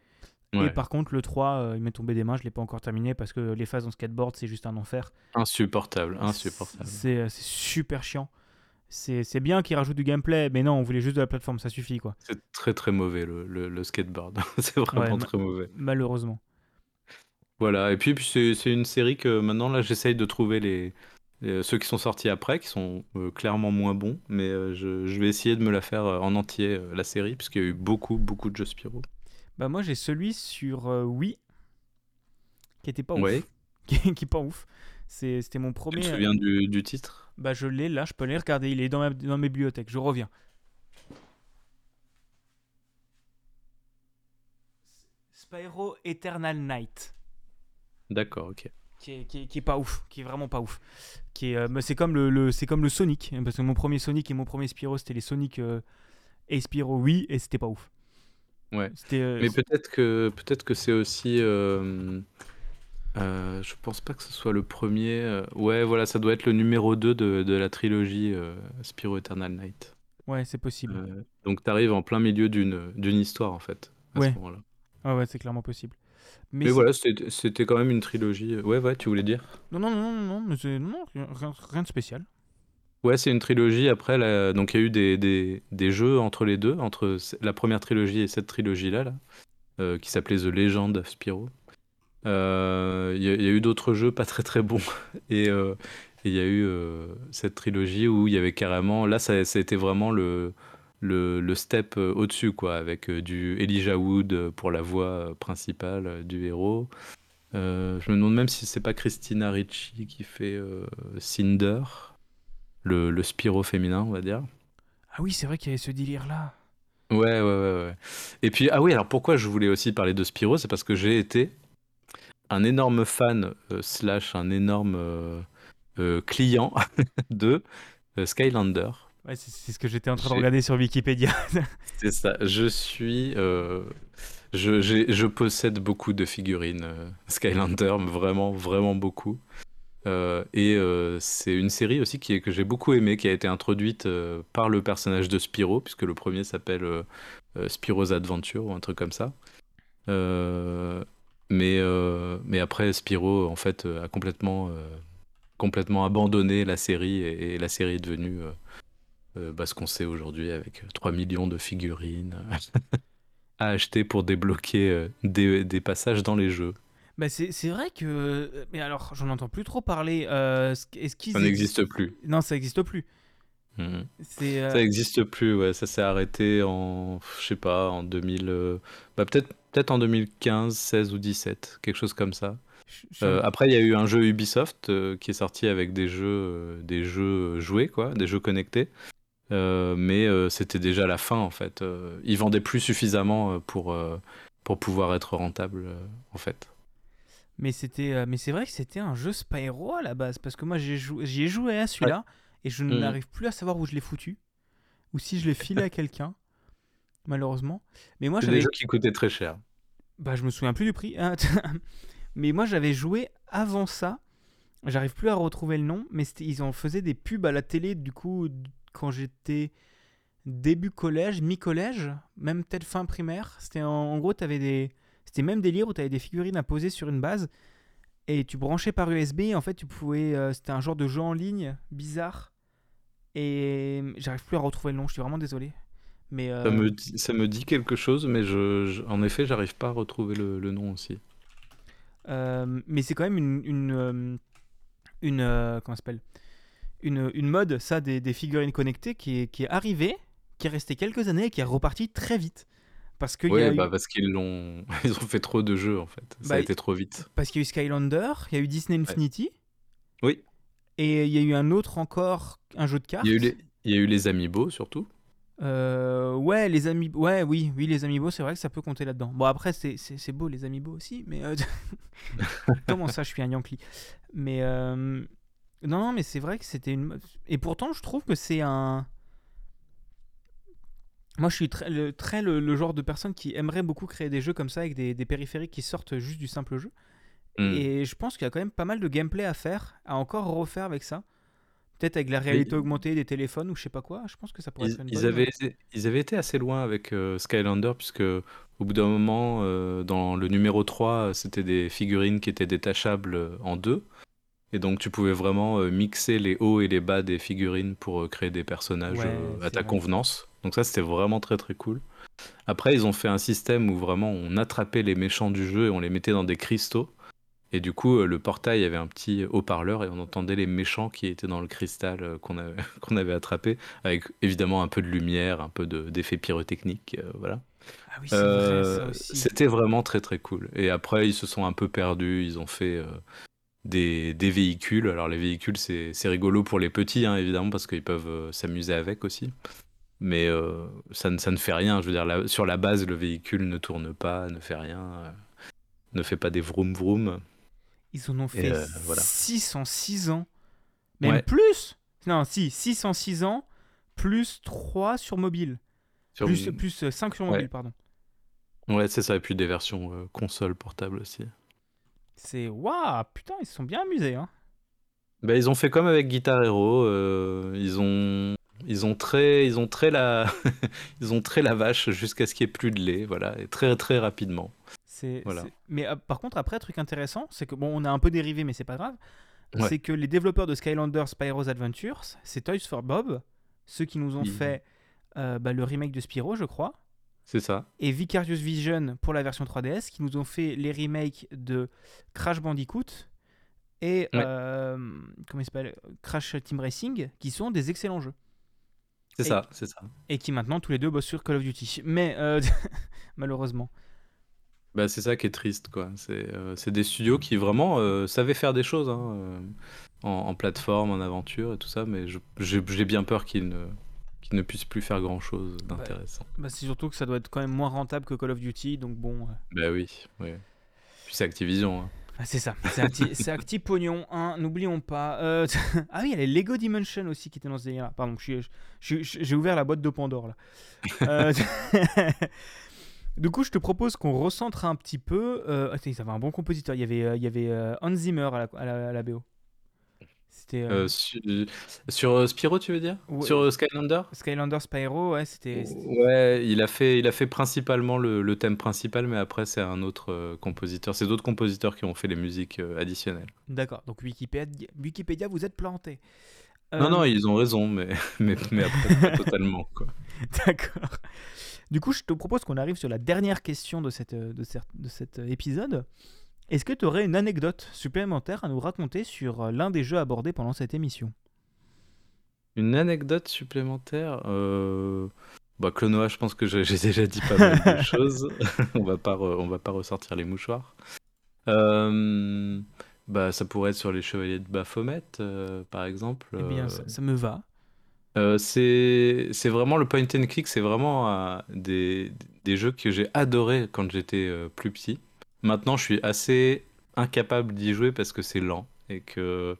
Et par contre, le 3, euh, il m'est tombé des mains, je l'ai pas encore terminé parce que les phases en skateboard, c'est juste un enfer. Insupportable, insupportable. C'est euh, super chiant. C'est bien qu'ils rajoutent du gameplay, mais non, on voulait juste de la plateforme, ça suffit quoi. C'est très très mauvais le, le- le skateboard. c'est vraiment Ouais, très mauvais. Malheureusement. Voilà, et puis, puis c'est c'est une série que maintenant là j'essaye de trouver les, les- ceux qui sont sortis après, qui sont euh, clairement moins bons, mais euh, je, je vais essayer de me la faire euh, en entier, euh, la série, puisqu'il y a eu beaucoup, beaucoup de jeux Spyro. Bah moi j'ai celui sur euh, Wii qui était pas ouf. Ouais, Qui, qui est pas ouf. C'est- C'était mon tu premier. te souviens du, du titre? Bah je l'ai là, je peux aller regarder, il est dans, ma, dans mes bibliothèques, je reviens. Spyro Eternal Night, D'accord, ok. qui est, qui, est, qui est pas ouf, qui est vraiment pas ouf. Qui est, euh, c'est comme le, le- c'est comme le Sonic, hein, parce que mon premier Sonic et mon premier Spyro c'était les Sonic euh, et Spyro oui, et c'était pas ouf. Ouais. Euh, Mais peut-être que peut-être que c'est aussi. euh, je pense pas que ce soit le premier. ouais, voilà, ça doit être le numéro 2 de, de la trilogie Spyro Eternal Night. ouais, c'est possible. Donc t'arrives en plein milieu d'une d'une histoire en fait. À Ouais. ce moment-là. Ah ouais, c'est clairement possible. Mais, voilà, c'était quand même une trilogie. Ouais, ouais, tu voulais dire? Non, non, non, non, non, mais c'est- non, rien, rien de spécial. Ouais, c'est une trilogie. Après, donc il y a eu des, des, des jeux entre les deux, entre la première trilogie et cette trilogie-là, là, euh, qui s'appelait The Legend of Spyro. Euh, Il y, a il y a eu d'autres jeux pas très très bons. Et euh, il y a eu euh, cette trilogie où il y avait carrément. Là, ça, ça a été vraiment le, le, le step euh, au-dessus, quoi, avec euh, du Elijah Wood euh, pour la voix principale du héros. Euh, je me demande même si c'est pas Christina Ricci qui fait euh, Cinder, le, le Spyro féminin, on va dire. Ah oui, c'est vrai qu'il y avait ce délire-là. Ouais, ouais, ouais, ouais. Et puis, ah oui, alors pourquoi je voulais aussi parler de Spyro, c'est parce que j'ai été un énorme fan, euh, slash un énorme client de Skylander. Ouais, c'est ce que j'étais en train de regarder sur Wikipédia. C'est ça, je suis... euh, je, possède beaucoup de figurines euh, Skylander, vraiment, vraiment beaucoup. Euh, et euh, c'est une série aussi qui est, que j'ai beaucoup aimée, qui a été introduite par le personnage de Spyro, puisque le premier s'appelle Spyro's Adventure ou un truc comme ça. Mais, mais après, Spyro, en fait, a complètement, complètement abandonné la série et, et la série est devenue bah, ce qu'on sait aujourd'hui avec 3 millions de figurines à acheter pour débloquer euh, des, des passages dans les jeux. bah, c'est c'est vrai que. Mais alors, j'en entends plus trop parler. Euh, Est-ce qu'ils Ça n'existe plus. Non, ça n'existe plus. C'est. euh, Ça n'existe plus, ouais. Ça s'est arrêté en, je sais pas, en 2000, euh, bah, peut-être peut-être en 2015, 16 ou 17, quelque chose comme ça. Euh, après, il y a eu un jeu Ubisoft euh, qui est sorti avec des jeux, euh, des jeux joués, quoi, des jeux connectés. Euh, mais euh, c'était déjà la fin, en fait. Euh, ils vendaient plus suffisamment pour, pour pouvoir être rentable, en fait. Mais c'était, mais c'est vrai que c'était un jeu Spyro à la base parce que moi j'ai joué, j'y ai joué à celui-là et je Mhm. n'arrive plus à savoir où je l'ai foutu ou si je l'ai filé à quelqu'un malheureusement. Mais moi j'avais, des jeux qui coûtaient très cher. bah je me souviens plus du prix. hein. mais moi j'avais joué avant ça. J'arrive plus à retrouver le nom, mais ils en faisaient des pubs à la télé du coup quand j'étais début collège, mi-collège, même peut-être fin primaire. C'était en, en gros t'avais des, c'était même délire où t'avais des figurines à poser sur une base et tu branchais par USB. Et en fait tu pouvais, euh, c'était un genre de jeu en ligne bizarre. Et j'arrive plus à retrouver le nom. Je suis vraiment désolé. Mais euh, Ça me, dit- ça me dit quelque chose, mais je, je- en effet, j'arrive pas à retrouver le, le nom aussi. Euh, mais c'est quand même une une euh, une euh, comment ça s'appelle? Une, une mode ça des, des figurines connectées qui est, qui est arrivée qui est restée quelques années et qui est repartie très vite parce y Oui, a bah eu parce qu'ils l'ont, ils ont fait trop de jeux en fait. Ça Bah, a été trop vite. parce qu'il y a eu Skylander il y a eu Disney Infinity Oui. et il y a eu un autre encore un jeu de cartes Il y a eu les, il y a eu les Amiibo surtout. Euh, ouais les amis ouais oui oui les amiibo c'est vrai que ça peut compter là-dedans bon après c'est beau les amiibo aussi mais euh, comment ça je suis un Yankee? Mais euh, non non mais c'est vrai que c'était une et pourtant je trouve que c'est un moi je suis très le, très le, le genre de personne qui aimerait beaucoup créer des jeux comme ça avec des, des périphériques qui sortent juste du simple jeu Hmm. et je pense qu'il y a quand même pas mal de gameplay à faire à encore refaire avec ça peut-être avec la réalité augmentée des téléphones ou je sais pas quoi je pense que ça pourrait Ils, être une ils bonne avaient, ils avaient été assez loin avec euh, Skylander, puisque au bout d'un moment, euh, dans le numéro 3, c'était des figurines qui étaient détachables euh, en deux. Et donc tu pouvais vraiment euh, mixer les hauts et les bas des figurines pour euh, créer des personnages Ouais, euh, à ta vrai. convenance. Donc ça, c'était vraiment très très cool. Après, ils ont fait un système où vraiment on attrapait les méchants du jeu et on les mettait dans des cristaux. Et du coup, le portail avait un petit haut-parleur et on entendait les méchants qui étaient dans le cristal qu'on avait, qu'on avait attrapé, avec évidemment un peu de lumière, un peu de- d'effets pyrotechniques, euh, voilà. ah oui vrai Euh, aussi C'était vraiment très très cool. Et après, ils se sont un peu perdus, ils ont fait euh, des, des véhicules. Alors les véhicules, c'est rigolo pour les petits, hein, évidemment, parce qu'ils peuvent euh, s'amuser avec aussi. Mais euh, ça, ne, ça ne fait rien. Je veux dire, la- sur la base, le véhicule ne tourne pas, ne fait rien, euh, ne fait pas des vroom vroom. Ils en ont fait euh, voilà. 6 en 6 ans. Même Ouais. plus Non, si, 6 en 6 ans, plus 3 sur mobile. Sur- Plus, plus 5 sur mobile, Ouais. pardon. Ouais, c'est ça. Et puis des versions console portable aussi. C'est. Waouh, putain, ils se sont bien amusés. Hein. Bah, ils ont fait comme avec Guitar Hero. euh, ils ont, ils ont très, ils ont très la, ils ont très la vache jusqu'à ce qu'il n'y ait plus de lait, voilà, et très très rapidement. C'est, Voilà. c'est- Mais euh, par contre, après, truc intéressant, c'est que bon, on a un peu dérivé, mais c'est pas grave. Ouais. c'est que les développeurs de Skylanders Spyro's Adventures, c'est Toys for Bob, ceux qui nous ont fait euh, bah, le remake de Spyro, je crois, C'est ça. et Vicarious Vision pour la version 3DS, qui nous ont fait les remakes de Crash Bandicoot et Ouais. euh, comment il s'appelle Crash Team Racing, qui sont des excellents jeux. C'est ça, c'est ça. Et qui maintenant tous les deux bossent sur Call of Duty. Mais euh, malheureusement. Bah, c'est ça qui est triste, quoi. C'est euh, des studios qui vraiment euh, savaient faire des choses hein, en, en plateforme, en aventure et tout ça, mais j'ai bien peur qu'ils ne, qu'ils ne puissent plus faire grand-chose d'intéressant. Bah, c'est surtout que ça doit être quand même moins rentable que Call of Duty, donc bon. euh, Bah oui, oui. Puis c'est Activision. hein. ah, c'est ça, c'est un, petit- c'est un petit pognon, hein, n'oublions pas. Euh, ah oui, il y a les Lego Dimension aussi qui étaient dans ce délire. Pardon, je suis- je j'ai ouvert la boîte de Pandore là. Euh, du coup, je te propose qu'on recentre un petit peu. Euh... Attends, ça avait un bon compositeur. Il y avait, il y avait Hans Zimmer à la, à la, à la BO. C'était euh, Euh, su- sur euh, Spyro, tu veux dire? Ouais. Sur Skylander? Skylander Spyro, ouais, c'était. Ouais, il a fait, il a fait principalement le, le thème principal, mais après c'est un autre euh, compositeur. C'est d'autres compositeurs qui ont fait les musiques euh, additionnelles. D'accord, donc Wikipédia, Wikipédia, vous êtes planté. Non, non, ils ont raison, mais, mais, mais après totalement, quoi. D'accord. Du coup, je te propose qu'on arrive sur la dernière question de, cette, de, de cet épisode. Est-ce que tu aurais une anecdote supplémentaire à nous raconter sur euh, l'un des jeux abordés pendant cette émission? Une anecdote supplémentaire euh... bah, Clonoa, je pense que j'ai déjà dit pas mal de choses. on va pas re- on va pas ressortir les mouchoirs. Euh, Bah, ça pourrait être sur les Chevaliers de Baphomet, euh, par exemple. Eh bien, ça, ça me va. Euh, c'est c'est vraiment le point and click, c'est vraiment euh, des, des jeux que j'ai adoré quand j'étais euh, plus petit. Maintenant, je suis assez incapable d'y jouer parce que c'est lent et que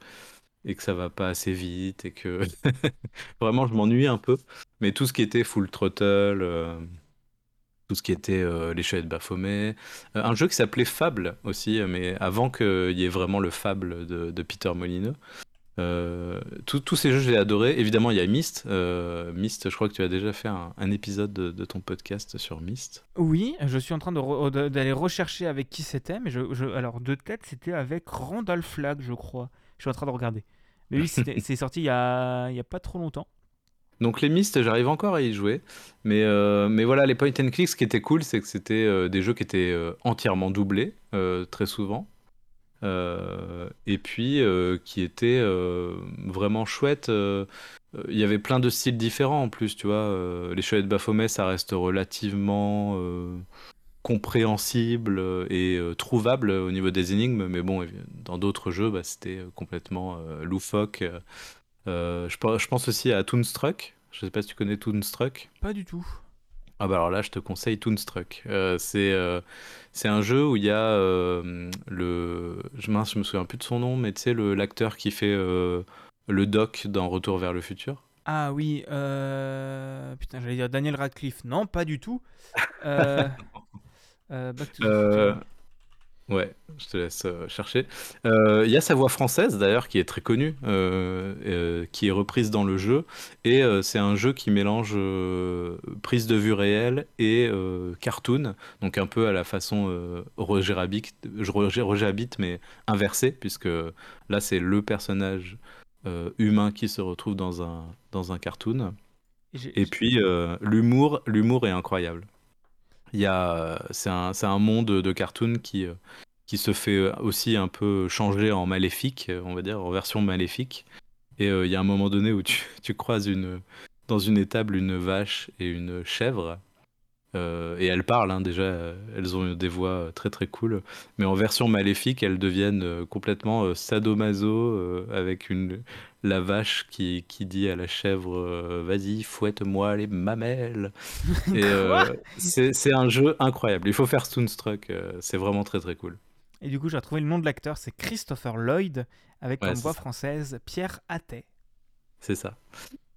et que ça va pas assez vite et que vraiment je m'ennuie un peu. Mais tout ce qui était Full Throttle, euh, tout ce qui était euh, les Chevaliers de Baphomet, euh, un jeu qui s'appelait Fable aussi, mais avant qu'il y ait vraiment le Fable de, de Peter Molineux. Euh, tous- ces jeux, je les ai adorés. Évidemment, il y a Myst. Euh, Myst, je crois que tu as déjà fait un, un épisode de, de ton podcast sur Myst. Oui, je suis en train re- de- d'aller rechercher avec qui c'était, mais je, je- alors de tête, c'était avec Randall Flagg, je crois. Je suis en train de regarder. Mais oui, c'est sorti il y a, il y a pas trop longtemps. Donc les Myst, j'arrive encore à y jouer. Mais, euh, mais voilà, les point and click, ce qui était cool, c'est que c'était euh, des jeux qui étaient euh, entièrement doublés, euh, très souvent. Euh, et puis euh, qui étaient euh, vraiment chouettes. euh, Il y avait plein de styles différents en plus, tu vois. les Chevaliers de Baphomet, ça reste relativement compréhensible et trouvable au niveau des énigmes, mais bon, dans d'autres jeux, bah, c'était complètement loufoque. je, pe- je pense aussi à Toonstruck. Je sais pas si tu connais Toonstruck. Pas du tout. Ah bah alors là, je te conseille Toonstruck. Euh, c'est euh, c'est un jeu où il y a euh, le... Je, mince, je me souviens plus de son nom, mais tu sais, le- l'acteur qui fait le doc dans Retour vers le futur. Ah oui, putain, j'allais dire Daniel Radcliffe. Non, pas du tout. Back to the Future. Ouais, je te laisse euh, chercher. Euh, Il y a sa voix française d'ailleurs qui est très connue, euh, euh, qui est reprise dans le jeu. Et euh, c'est un jeu qui mélange euh, prise de vue réelle et euh, cartoon, donc un peu à la façon euh, Roger Rabbit, Roger, Roger Rabbit, mais inversé, puisque là c'est le personnage euh, humain qui se retrouve dans un, dans un cartoon. Et j'ai- puis euh, l'humour, l'humour est incroyable. Il y a, c'est un, c'est un monde de cartoon qui, euh, qui se fait aussi un peu changer en maléfique, euh, on va dire, en version maléfique. Et euh, il y a un moment donné où tu, tu croises une, dans une étable une vache et une chèvre. Euh, et elles parlent, hein, déjà, euh, elles ont des voix euh, très très cool. Mais en version maléfique, elles deviennent complètement sadomaso, avec une, la vache qui, qui dit à la chèvre Vas-y, fouette-moi les mamelles. Et c'est un jeu incroyable. Il faut faire Stonestruck, euh, c'est vraiment très très cool. Et du coup, j'ai retrouvé le nom de l'acteur, c'est Christopher Lloyd, avec Ouais, comme voix ça. française Pierre Attet. C'est ça.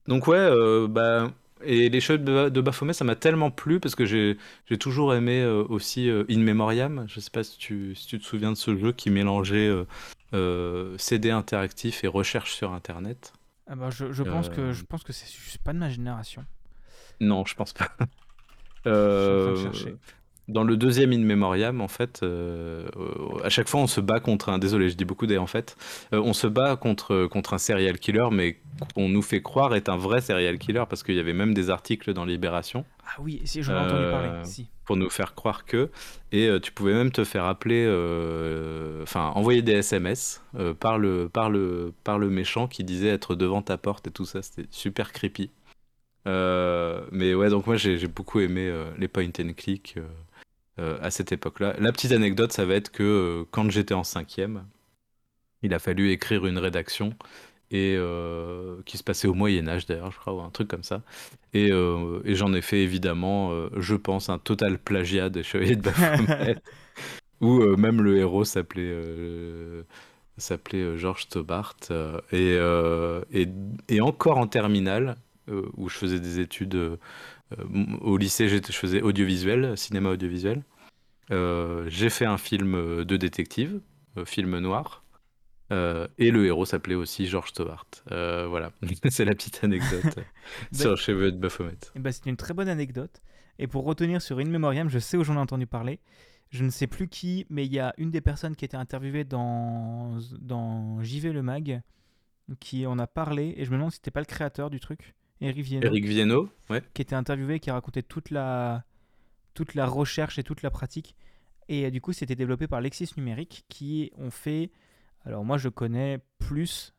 Donc, ouais, euh, bah. Et les shows de, Ba- de Baphomet, ça m'a tellement plu parce que j'ai toujours aimé euh, aussi euh, In Memoriam. Je sais pas si tu, si tu te souviens de ce jeu qui mélangeait euh, euh, CD interactif et recherche sur Internet. Ah bah, je, je pense que Euh. je pense que c'est pas de ma génération. Non, je pense pas. Je suis en train de Euh, chercher. Dans le deuxième In Memoriam, en fait, euh, à chaque fois on se bat contre un. Désolé, je dis beaucoup des en fait. Euh, on se bat contre, contre un serial killer, mais qu'on nous fait croire est un vrai serial killer parce qu'il y avait même des articles dans Libération. Ah oui, si j'en ai entendu parler. Euh, Si. pour nous faire croire que. Et euh, tu pouvais même te faire appeler, euh, enfin envoyer des SMS euh, par le, par, le, par le méchant qui disait être devant ta porte et tout ça. C'était super creepy. Euh, mais ouais, donc moi j'ai beaucoup aimé euh, les point and click euh, à cette époque-là. La petite anecdote, ça va être que euh, quand j'étais en cinquième, il a fallu écrire une rédaction et euh, qui se passait au Moyen Âge d'ailleurs, je crois, ou un truc comme ça. Et, et j'en ai fait évidemment, je pense, un total plagiat des Chevaliers de Baphomet, où même le héros s'appelait s'appelait Georges Stobart. euh, et, et, et encore en terminale, où je faisais des études au lycée, je faisais audiovisuel, cinéma audiovisuel. Euh, j'ai fait un film euh, de détective, euh, film noir. Euh, et le héros s'appelait aussi George Stobart. Euh, voilà, c'est la petite anecdote sur le cheveu de Baphomet. Ben, c'est une très bonne anecdote. Et pour retenir sur In Memoriam, je sais où j'en ai entendu parler. Je ne sais plus qui, mais il y a une des personnes qui était interviewée dans, dans JV Le Mag qui en a parlé. Et je me demande si c'était pas le créateur du truc, Eric Viennot, Eric Viennot, ouais. qui était interviewé, qui racontait toute la, toute la recherche et toute la pratique. Et euh, du coup, c'était développé par Lexis Numérique qui ont fait. Alors, moi, je connais plus.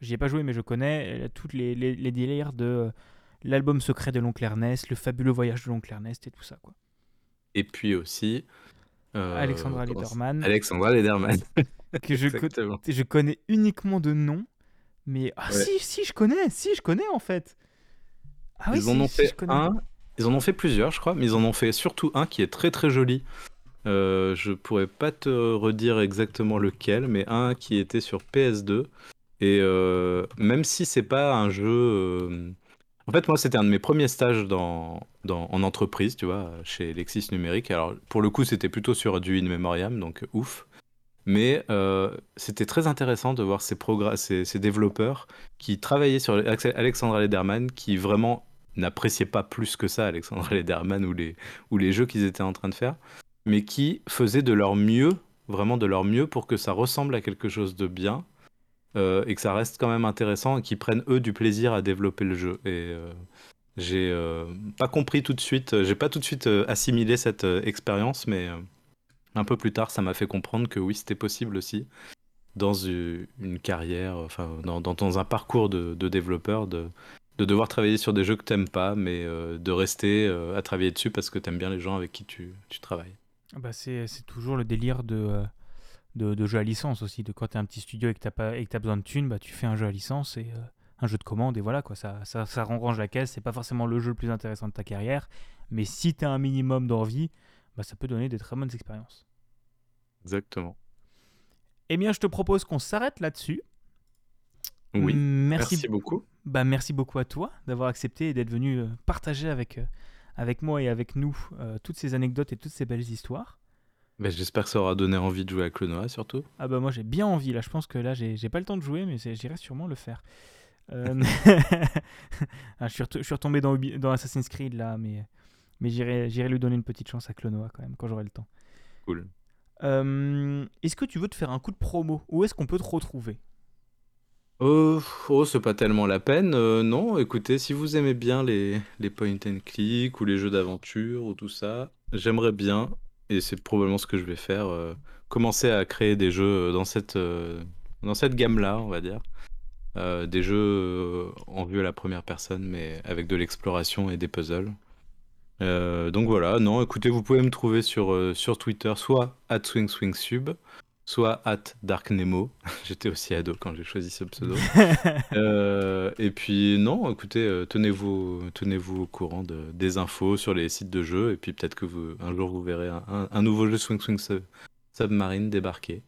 J'y ai pas joué, mais je connais euh, toutes les, les, les délires de euh, l'album secret de l'oncle Ernest, le fabuleux voyage de l'oncle Ernest et tout ça. Quoi. Et puis aussi. euh, Alexandra Lederman, Alexandra Lederman. que je, co- Exactement. je connais uniquement de nom. Mais ah, Ouais. si, si, je connais, si, je connais en fait. Ah oui, Ils en ont fait un. Ils en ont fait plusieurs, je crois, mais ils en ont fait surtout un qui est très très joli. Euh, je pourrais pas te redire exactement lequel, mais un qui était sur PS2. Et euh, même si c'est pas un jeu. euh, En fait, moi, c'était un de mes premiers stages dans, dans- en entreprise, tu vois, chez Lexis Numérique. Alors, pour le coup, c'était plutôt sur du In Memoriam, donc ouf. Mais euh, c'était très intéressant de voir ces, ces, ces développeurs qui travaillaient sur Alex- Alexandra Lederman, qui vraiment n'appréciaient pas plus que ça Alexandra Lederman ou les, ou les jeux qu'ils étaient en train de faire, mais qui faisaient de leur mieux, vraiment de leur mieux pour que ça ressemble à quelque chose de bien euh, et que ça reste quand même intéressant et qu'ils prennent eux du plaisir à développer le jeu. Et euh, j'ai euh, pas compris tout de suite, j'ai pas tout de suite assimilé cette expérience, mais un peu plus tard, ça m'a fait comprendre que oui, c'était possible aussi dans une carrière, enfin dans, dans- dans un parcours de, de développeur, de, de devoir travailler sur des jeux que t'aimes pas, mais euh, de rester euh, à travailler dessus parce que t'aimes bien les gens avec qui tu, tu travailles. Ah Bah, c'est c'est toujours le délire de, euh, de, de jeu à licence aussi. De quand tu as un petit studio et que tu as, besoin de thunes, bah, tu fais un jeu à licence et euh, un jeu de commande et voilà quoi. Ça, ça, ça range la caisse. C'est pas forcément le jeu le plus intéressant de ta carrière, mais si tu as un minimum d'envie, bah, ça peut donner des très bonnes expériences. Exactement. Eh bien, je te propose qu'on s'arrête là-dessus. Oui. Merci, Merci beaucoup. Bah, merci beaucoup à toi d'avoir accepté et d'être venu euh, partager avec, euh, avec moi et avec nous euh, toutes ces anecdotes et toutes ces belles histoires. Ben, J'espère que ça aura donné envie de jouer à Clonoa surtout. Ah bah moi j'ai bien envie là, je pense que là j'ai pas le temps de jouer mais j'irai sûrement le faire. Euh, ah, je, suis retou- je suis retombé dans, dans Assassin's Creed là mais, mais j'irai j'irai lui donner une petite chance à Clonoa quand même quand j'aurai le temps. Cool. Euh, est-ce que tu veux te faire un coup de promo? Où est-ce qu'on peut te retrouver? Oh, oh, c'est pas tellement la peine. euh, non, écoutez, si vous aimez bien les, les point and click ou les jeux d'aventure ou tout ça, j'aimerais bien, et c'est probablement ce que je vais faire, euh, commencer à créer des jeux dans cette, euh, cette gamme-là, on va dire. Des jeux en vue à la première personne, mais avec de l'exploration et des puzzles. Donc voilà, non, écoutez, vous pouvez me trouver sur, euh, sur Twitter, soit SwingSwingSub, soit at DarkNemo. J'étais aussi ado quand j'ai choisi ce pseudo. Euh, et puis non, écoutez, euh, tenez-vous, tenez-vous au courant de, des infos sur les sites de jeux, et puis peut-être que vous, un jour vous verrez un, un- un nouveau jeu Swing Swing Sub- Submarine débarquer.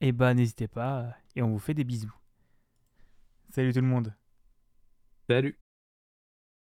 Eh bah n'hésitez pas et on vous fait des bisous. Salut tout le monde Salut!